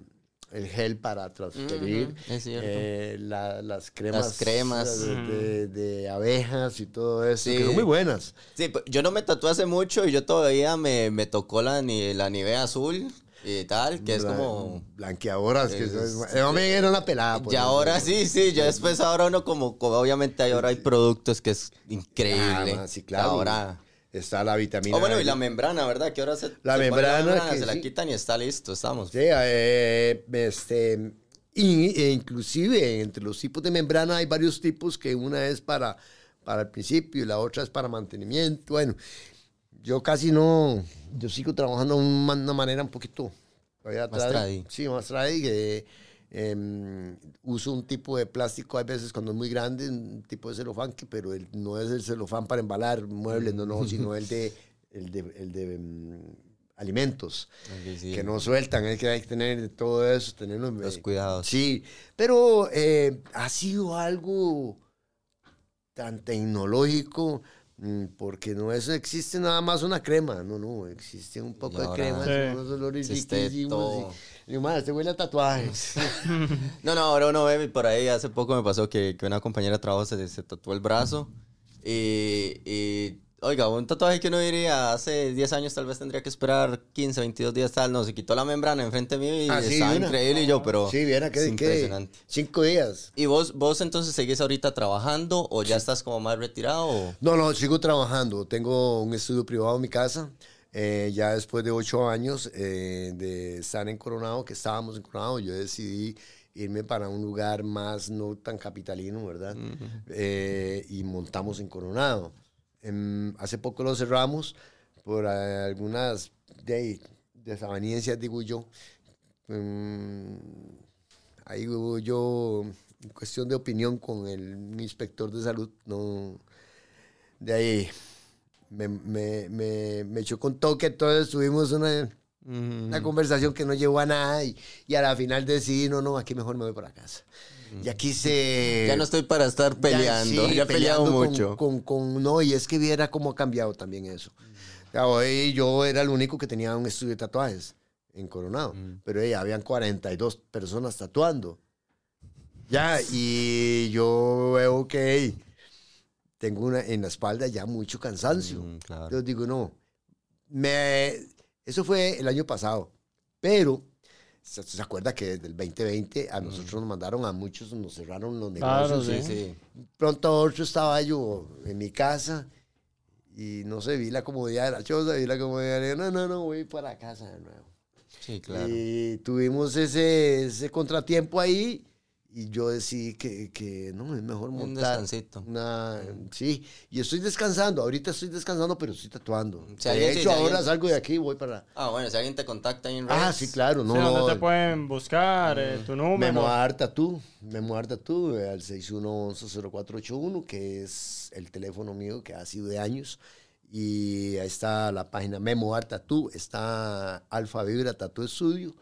el gel para transferir es cierto. eh, la- las cremas, Las cremas. de, de- de abejas y todo eso, Sí. que son muy buenas. Sí, pues, yo no me tatué hace mucho y yo todavía me, me tocó la, ni- la Nivea azul y tal, que es como... Blanqueadoras, que Es- eso es- eh, me era una pelada. por Y ahora sí, sí, ya después ahora uno como, como obviamente hay- ahora hay productos que es increíble. Ah, sí, claro. Ahora... Está la vitamina Oh, bueno, y la membrana, ¿verdad? Que ahora se, La se membrana que se la sí. quitan y está listo, estamos. Sí, eh, este, y, e inclusive entre los tipos de membrana hay varios tipos que una es para, para el principio y la otra es para mantenimiento. Bueno, yo casi no, yo sigo trabajando de una manera un poquito Más tradi- tradi. Sí, más tradi, que em, uso un tipo de plástico a veces cuando es muy grande, un tipo de celofán, que, pero el- no es el celofán para embalar muebles, no, no, sino el de, el de, el de em, alimentos sí. que no sueltan, es que hay que tener todo eso, tenerlo en- Los cuidados. Sí, pero eh, ha sido algo tan tecnológico mm, porque no es, existe nada más una crema, no, no, existe un poco de crema, Sí. unos olores riquísimos. Y, y, madre, este huele a tatuajes. No, no, ahora uno ve por ahí, hace poco me pasó que, que una compañera de trabajo se, se tatuó el brazo y, y, oiga, un tatuaje que uno diría hace 10 años tal vez tendría que esperar 15, 22 días tal, no, se quitó la membrana enfrente mío y Ah, sí, estaba increíble y yo, pero sí, que, que impresionante. cinco días. ¿Y vos, vos entonces seguís ahorita trabajando o ya estás como más retirado? o- No, no, sigo trabajando. Tengo un estudio privado en mi casa. Eh, ya después de ocho años eh, de estar en Coronado, que estábamos en Coronado, yo decidí irme para un lugar más no tan capitalino, ¿verdad? Eh, y montamos en Coronado. Em, hace poco lo cerramos por algunas de, desavenencias, digo yo. Em, ahí hubo yo, en cuestión de opinión con el inspector de salud, no, de ahí me, me, me, me echó con toque, entonces tuvimos una, una conversación que no llevó a nada y, y a la final decidí, no, no, aquí mejor me voy para casa. Y aquí se... Ya no estoy para estar peleando, ya, he peleado mucho. Con, con, no, y es que viera cómo ha cambiado también eso. hoy yo era el único que tenía un estudio de tatuajes en Coronado, pero ya habían 42 personas tatuando. Ya, y yo veo que tengo una, en la espalda ya mucho cansancio. Mm, yo digo, no, me, eso fue el año pasado, pero se, acuerda que desde el 2020 a nosotros nos mandaron a muchos, nos cerraron los negocios. Claro, sí. Pronto otro estaba yo en mi casa y no sé, vi la comodidad de la choza, vi la comodidad de no, no, no, voy para casa de nuevo. Sí, claro. Y tuvimos ese, ese contratiempo ahí y yo decidí que, que, no, es mejor montar. Un descansito. sí, y estoy descansando. Ahorita estoy descansando, pero estoy tatuando. de hecho, ahora salgo de aquí y voy para. Ah, bueno, si alguien te contacta ahí en ah, redes. Ah, sí, claro. No, ¿Dónde te pueden buscar? Eh, ¿Tu número? Memoir Tatú. Memoir Tatú eh, al 6111-0481, que es el teléfono mío que ha sido de años. Y ahí está la página Memoir Tatú. Está Alfa Vibra Tatú Estudio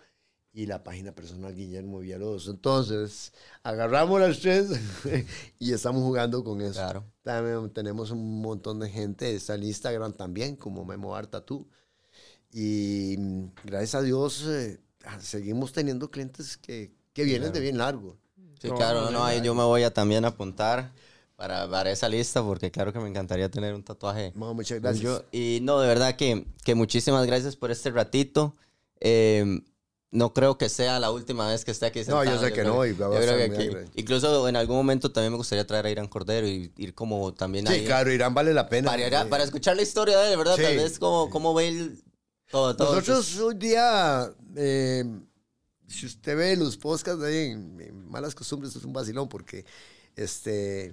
y la página personal Guillermo Villalobos. Entonces, agarramos las tres y estamos jugando con eso. Claro. También tenemos un montón de gente, está en Instagram también, como Memo Artatú. Y gracias a Dios eh, seguimos teniendo clientes que, que vienen de bien largo. Sí, claro, no, ahí yo me voy a también apuntar para, para esa lista porque claro que me encantaría tener un tatuaje. muchas gracias. y no, de verdad que, que muchísimas gracias por este ratito. Eh, no creo que sea la última vez que esté aquí sentado. No, yo sé que no. Y incluso en algún momento también me gustaría traer a Irán Cordero y ir como también Sí, claro, Irán vale la pena. Para, para escuchar la historia de él, ¿verdad? Tal vez como, cómo ve el, todo, todo. Nosotros un día, eh, si usted ve los podcasts de Malas Costumbres, es un vacilón porque este,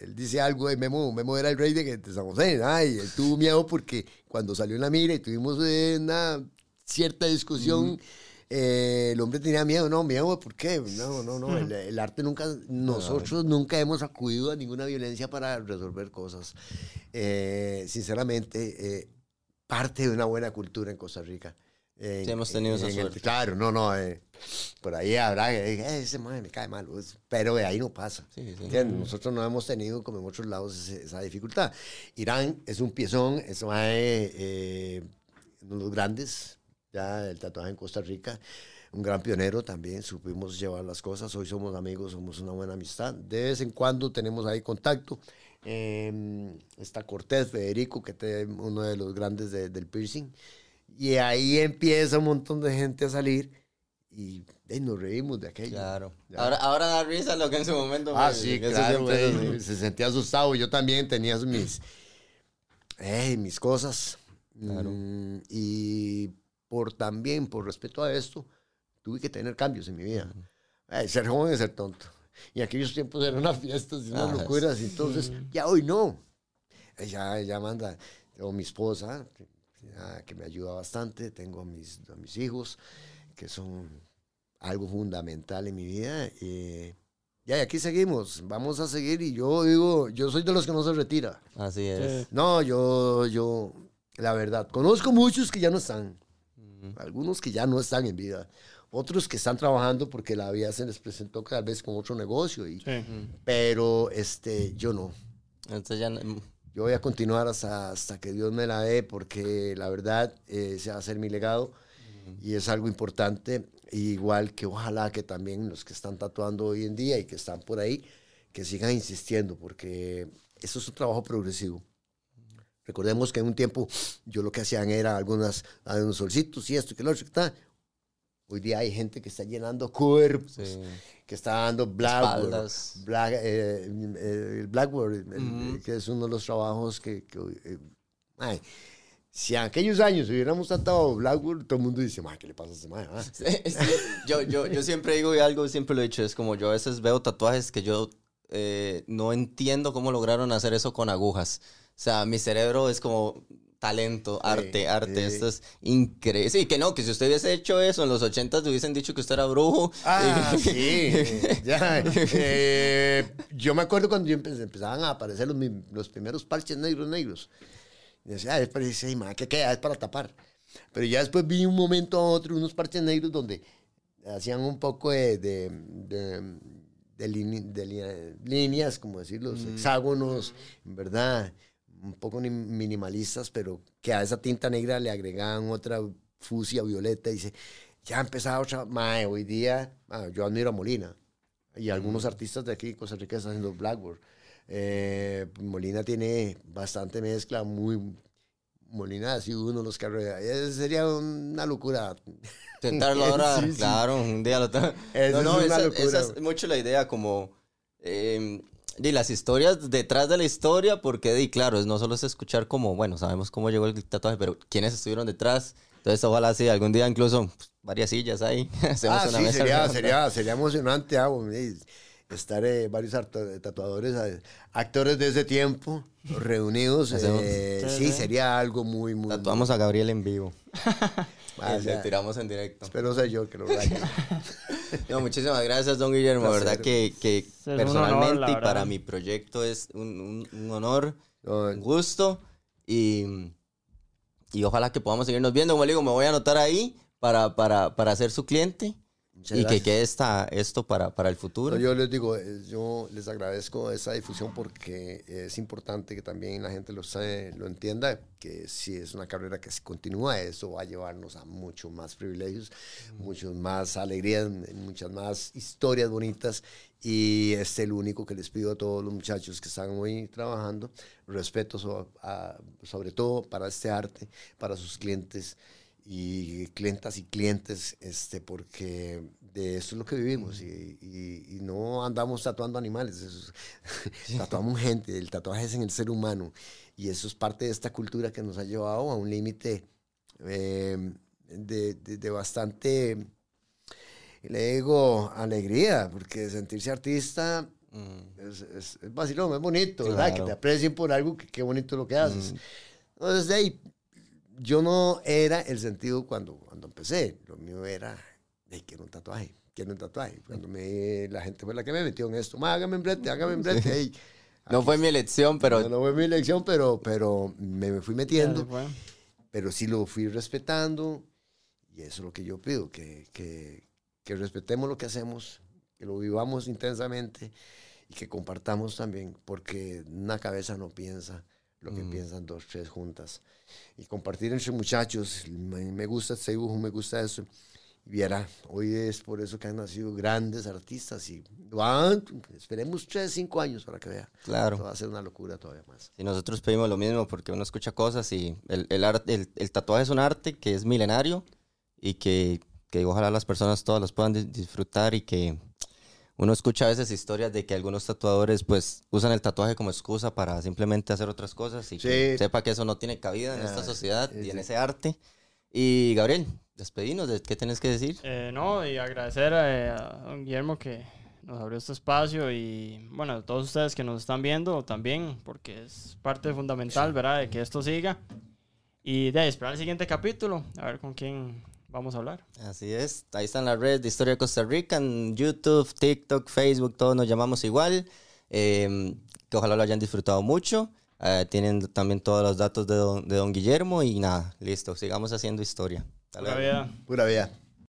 él dice algo de Memo, Memo era el rey de, de San José, ay, él tuvo miedo porque cuando salió en la mira y tuvimos una cierta discusión... Eh, el hombre tenía miedo, no, miedo, ¿por qué? No, no, no, el, arte nunca, nosotros nunca hemos acudido a ninguna violencia para resolver cosas. Eh, sinceramente, eh, parte de una buena cultura en Costa Rica. sí, hemos tenido esa suerte. claro, no, no, por ahí habrá que ese madre me cae mal, pues, pero de ahí no pasa. Nosotros no hemos tenido, como en otros lados, esa, dificultad. Irán es un piezón, es uno de los grandes ya el tatuaje en Costa Rica. Un gran pionero también, supimos llevar las cosas. Hoy somos amigos, somos una buena amistad. De vez en cuando tenemos ahí contacto. Eh, está Cortés, Federico, que es uno de los grandes del piercing. Y ahí empieza un montón de gente a salir y nos reímos de aquello. Claro. Ahora, ahora da risa lo que en su momento. Ah, sí, claro. se sentía asustado. Yo también tenía mis, eh, mis cosas. Claro. Mm, y por también, por respeto a esto, tuve que tener cambios en mi vida. ser joven es ser tonto. Y aquellos tiempos eran unas fiestas y unas locuras, entonces ya hoy no. Ella, ella manda, tengo mi esposa, que me ayuda bastante, tengo a mis, a mis hijos, que son algo fundamental en mi vida. y aquí seguimos, vamos a seguir y yo digo, yo soy de los que no se retira. Así es. No, yo, yo, la verdad, conozco muchos que ya no están. Algunos que ya no están en vida. Otros que están trabajando porque la vida se les presentó tal vez con otro negocio. Y, Pero este, yo no. Entonces ya Yo voy a continuar hasta, hasta que Dios me la dé porque la verdad eh, ese va a ser mi legado y es algo importante. igual que ojalá que también los que están tatuando hoy en día y que están por ahí, que sigan insistiendo porque eso es un trabajo progresivo. Recordemos que en un tiempo yo lo que hacían era algunas, unos solcitos y esto y que lo otro. está. Hoy día hay gente que está llenando cuerpos, que está dando Blackboard, Black, eh, eh, Blackboard que es uno de los trabajos que, que eh, Si en aquellos años hubiéramos tratado Blackwood, todo el mundo dice, ¿qué le pasa a este man? ah?" Sí, sí. Yo, yo, yo siempre digo y algo, siempre lo he dicho, es como yo a veces veo tatuajes que yo eh, no entiendo cómo lograron hacer eso con agujas. O sea, mi cerebro es como talento, arte, arte. sí. Esto es increíble. Sí, que no, que si usted hubiese hecho eso en los 80 te hubiesen dicho que usted era brujo. Ah, sí. eh, ya, eh, yo me acuerdo cuando yo empe- empezaban a aparecer los, los primeros parches negros, negros. Y decía, ah, es para, sí, ma, ¿qué queda? Es para tapar. Pero ya después vi un momento a otro unos parches negros donde hacían un poco de, de, de, de lini- de li- líneas, como decir, los hexágonos, en verdad, un poco ni- minimalistas, pero que a esa tinta negra le agregaban otra fusia violeta. Y dice, ya empezaba otra. Mae, hoy día, ah, yo admiro a Molina y algunos artistas de aquí, Costa Rica, están haciendo Blackboard. Eh, Molina tiene bastante mezcla, muy. Molina ha sido uno de los que arrolla. Eh, Sería una locura. Intentarlo ahora, Sí, sí. claro, un día lo tengo. No, no, es una esa, locura. esa es mucho la idea, como eh, de las historias detrás de la historia, porque, di, claro, no solo es escuchar como, bueno, sabemos cómo llegó el tatuaje, pero quiénes estuvieron detrás. Entonces, ojalá sí, algún día incluso pues, varias sillas ahí. Hacemos Ah, una sí, mesa sería, sería, sería emocionante ah, y estar eh, varios arto- tatuadores, eh, actores de ese tiempo reunidos. Eh, Sí, sería algo muy, muy. Tatuamos a Gabriel en vivo. Ah, le tiramos en directo. Espero ser yo que lo vaya. No, muchísimas gracias, don Guillermo. Placer. verdad que, que honor, personalmente la y para mi proyecto es un, un- un honor, No, un gusto y, y ojalá que podamos seguirnos viendo. Como le digo, me voy a anotar ahí para, para, para ser su cliente muchas y que gracias. quede esta, esto para, para el futuro. No, yo les digo, eh, yo les agradezco esa difusión porque es importante que también la gente lo, sabe- lo entienda, que si es una carrera que se continúa, eso va a llevarnos a mucho más privilegios, muchos más alegrías, muchas más historias bonitas y es el único que les pido a todos los muchachos que están hoy trabajando, respeto so- a- sobre todo para este arte, para sus clientes y clientas y clientes, este, porque de eso es lo que vivimos y, y- y no andamos tatuando animales, eso es- tatuamos gente, el tatuaje es en el ser humano y eso es parte de esta cultura que nos ha llevado a un límite eh, de, de- de bastante, le digo, alegría, porque sentirse artista Mm, es, es, es vacilón, es bonito, ¿verdad? Que Claro. te aprecien por algo, que qué bonito lo que haces. Entonces, de ahí, yo no era el sentido cuando, cuando empecé. Lo mío era, de quiero un tatuaje, quiero un tatuaje. Cuando me, la gente fue la que me metió en esto, "Ma, hágame en brete, hágame en brete. ey". No fue mi elección, pero no, no fue mi elección, pero, pero me, me fui metiendo, pero sí lo fui respetando. Y eso es lo que yo pido, que, que, que respetemos lo que hacemos, que lo vivamos intensamente y que compartamos también, porque una cabeza no piensa lo que Mm. piensan dos, tres juntas. Y compartir entre muchachos, me, gusta este dibujo, me gusta eso. Viera, hoy es por eso que han nacido grandes artistas y van, esperemos tres, cinco años para que vea. claro. Esto va a ser una locura todavía más. Y nosotros pedimos lo mismo porque uno escucha cosas y el, el, arte- el, el tatuaje es un arte que es milenario y que, que ojalá las personas todas las puedan dis- disfrutar y que uno escucha a veces historias de que algunos tatuadores pues usan el tatuaje como excusa para simplemente hacer otras cosas y que sepa que eso no tiene cabida en esta Ah, sociedad sí, y en ese arte. Y Gabriel, despedinos, ¿de ¿qué tienes que decir? Eh, no, y agradecer eh, a don Guillermo que nos abrió este espacio y bueno, a todos ustedes que nos están viendo también, porque es parte fundamental, ¿verdad?, de que esto siga. Y de esperar el siguiente capítulo, a ver con quién vamos a hablar. Así es, ahí están las redes de Historia de Costa Rica, en YouTube, TikTok, Facebook, todos nos llamamos igual. Eh, que ojalá lo hayan disfrutado mucho. Eh, tienen también todos los datos de don, de don Guillermo y nada, listo, sigamos haciendo historia. Hasta Pura luego. vida. Pura vida.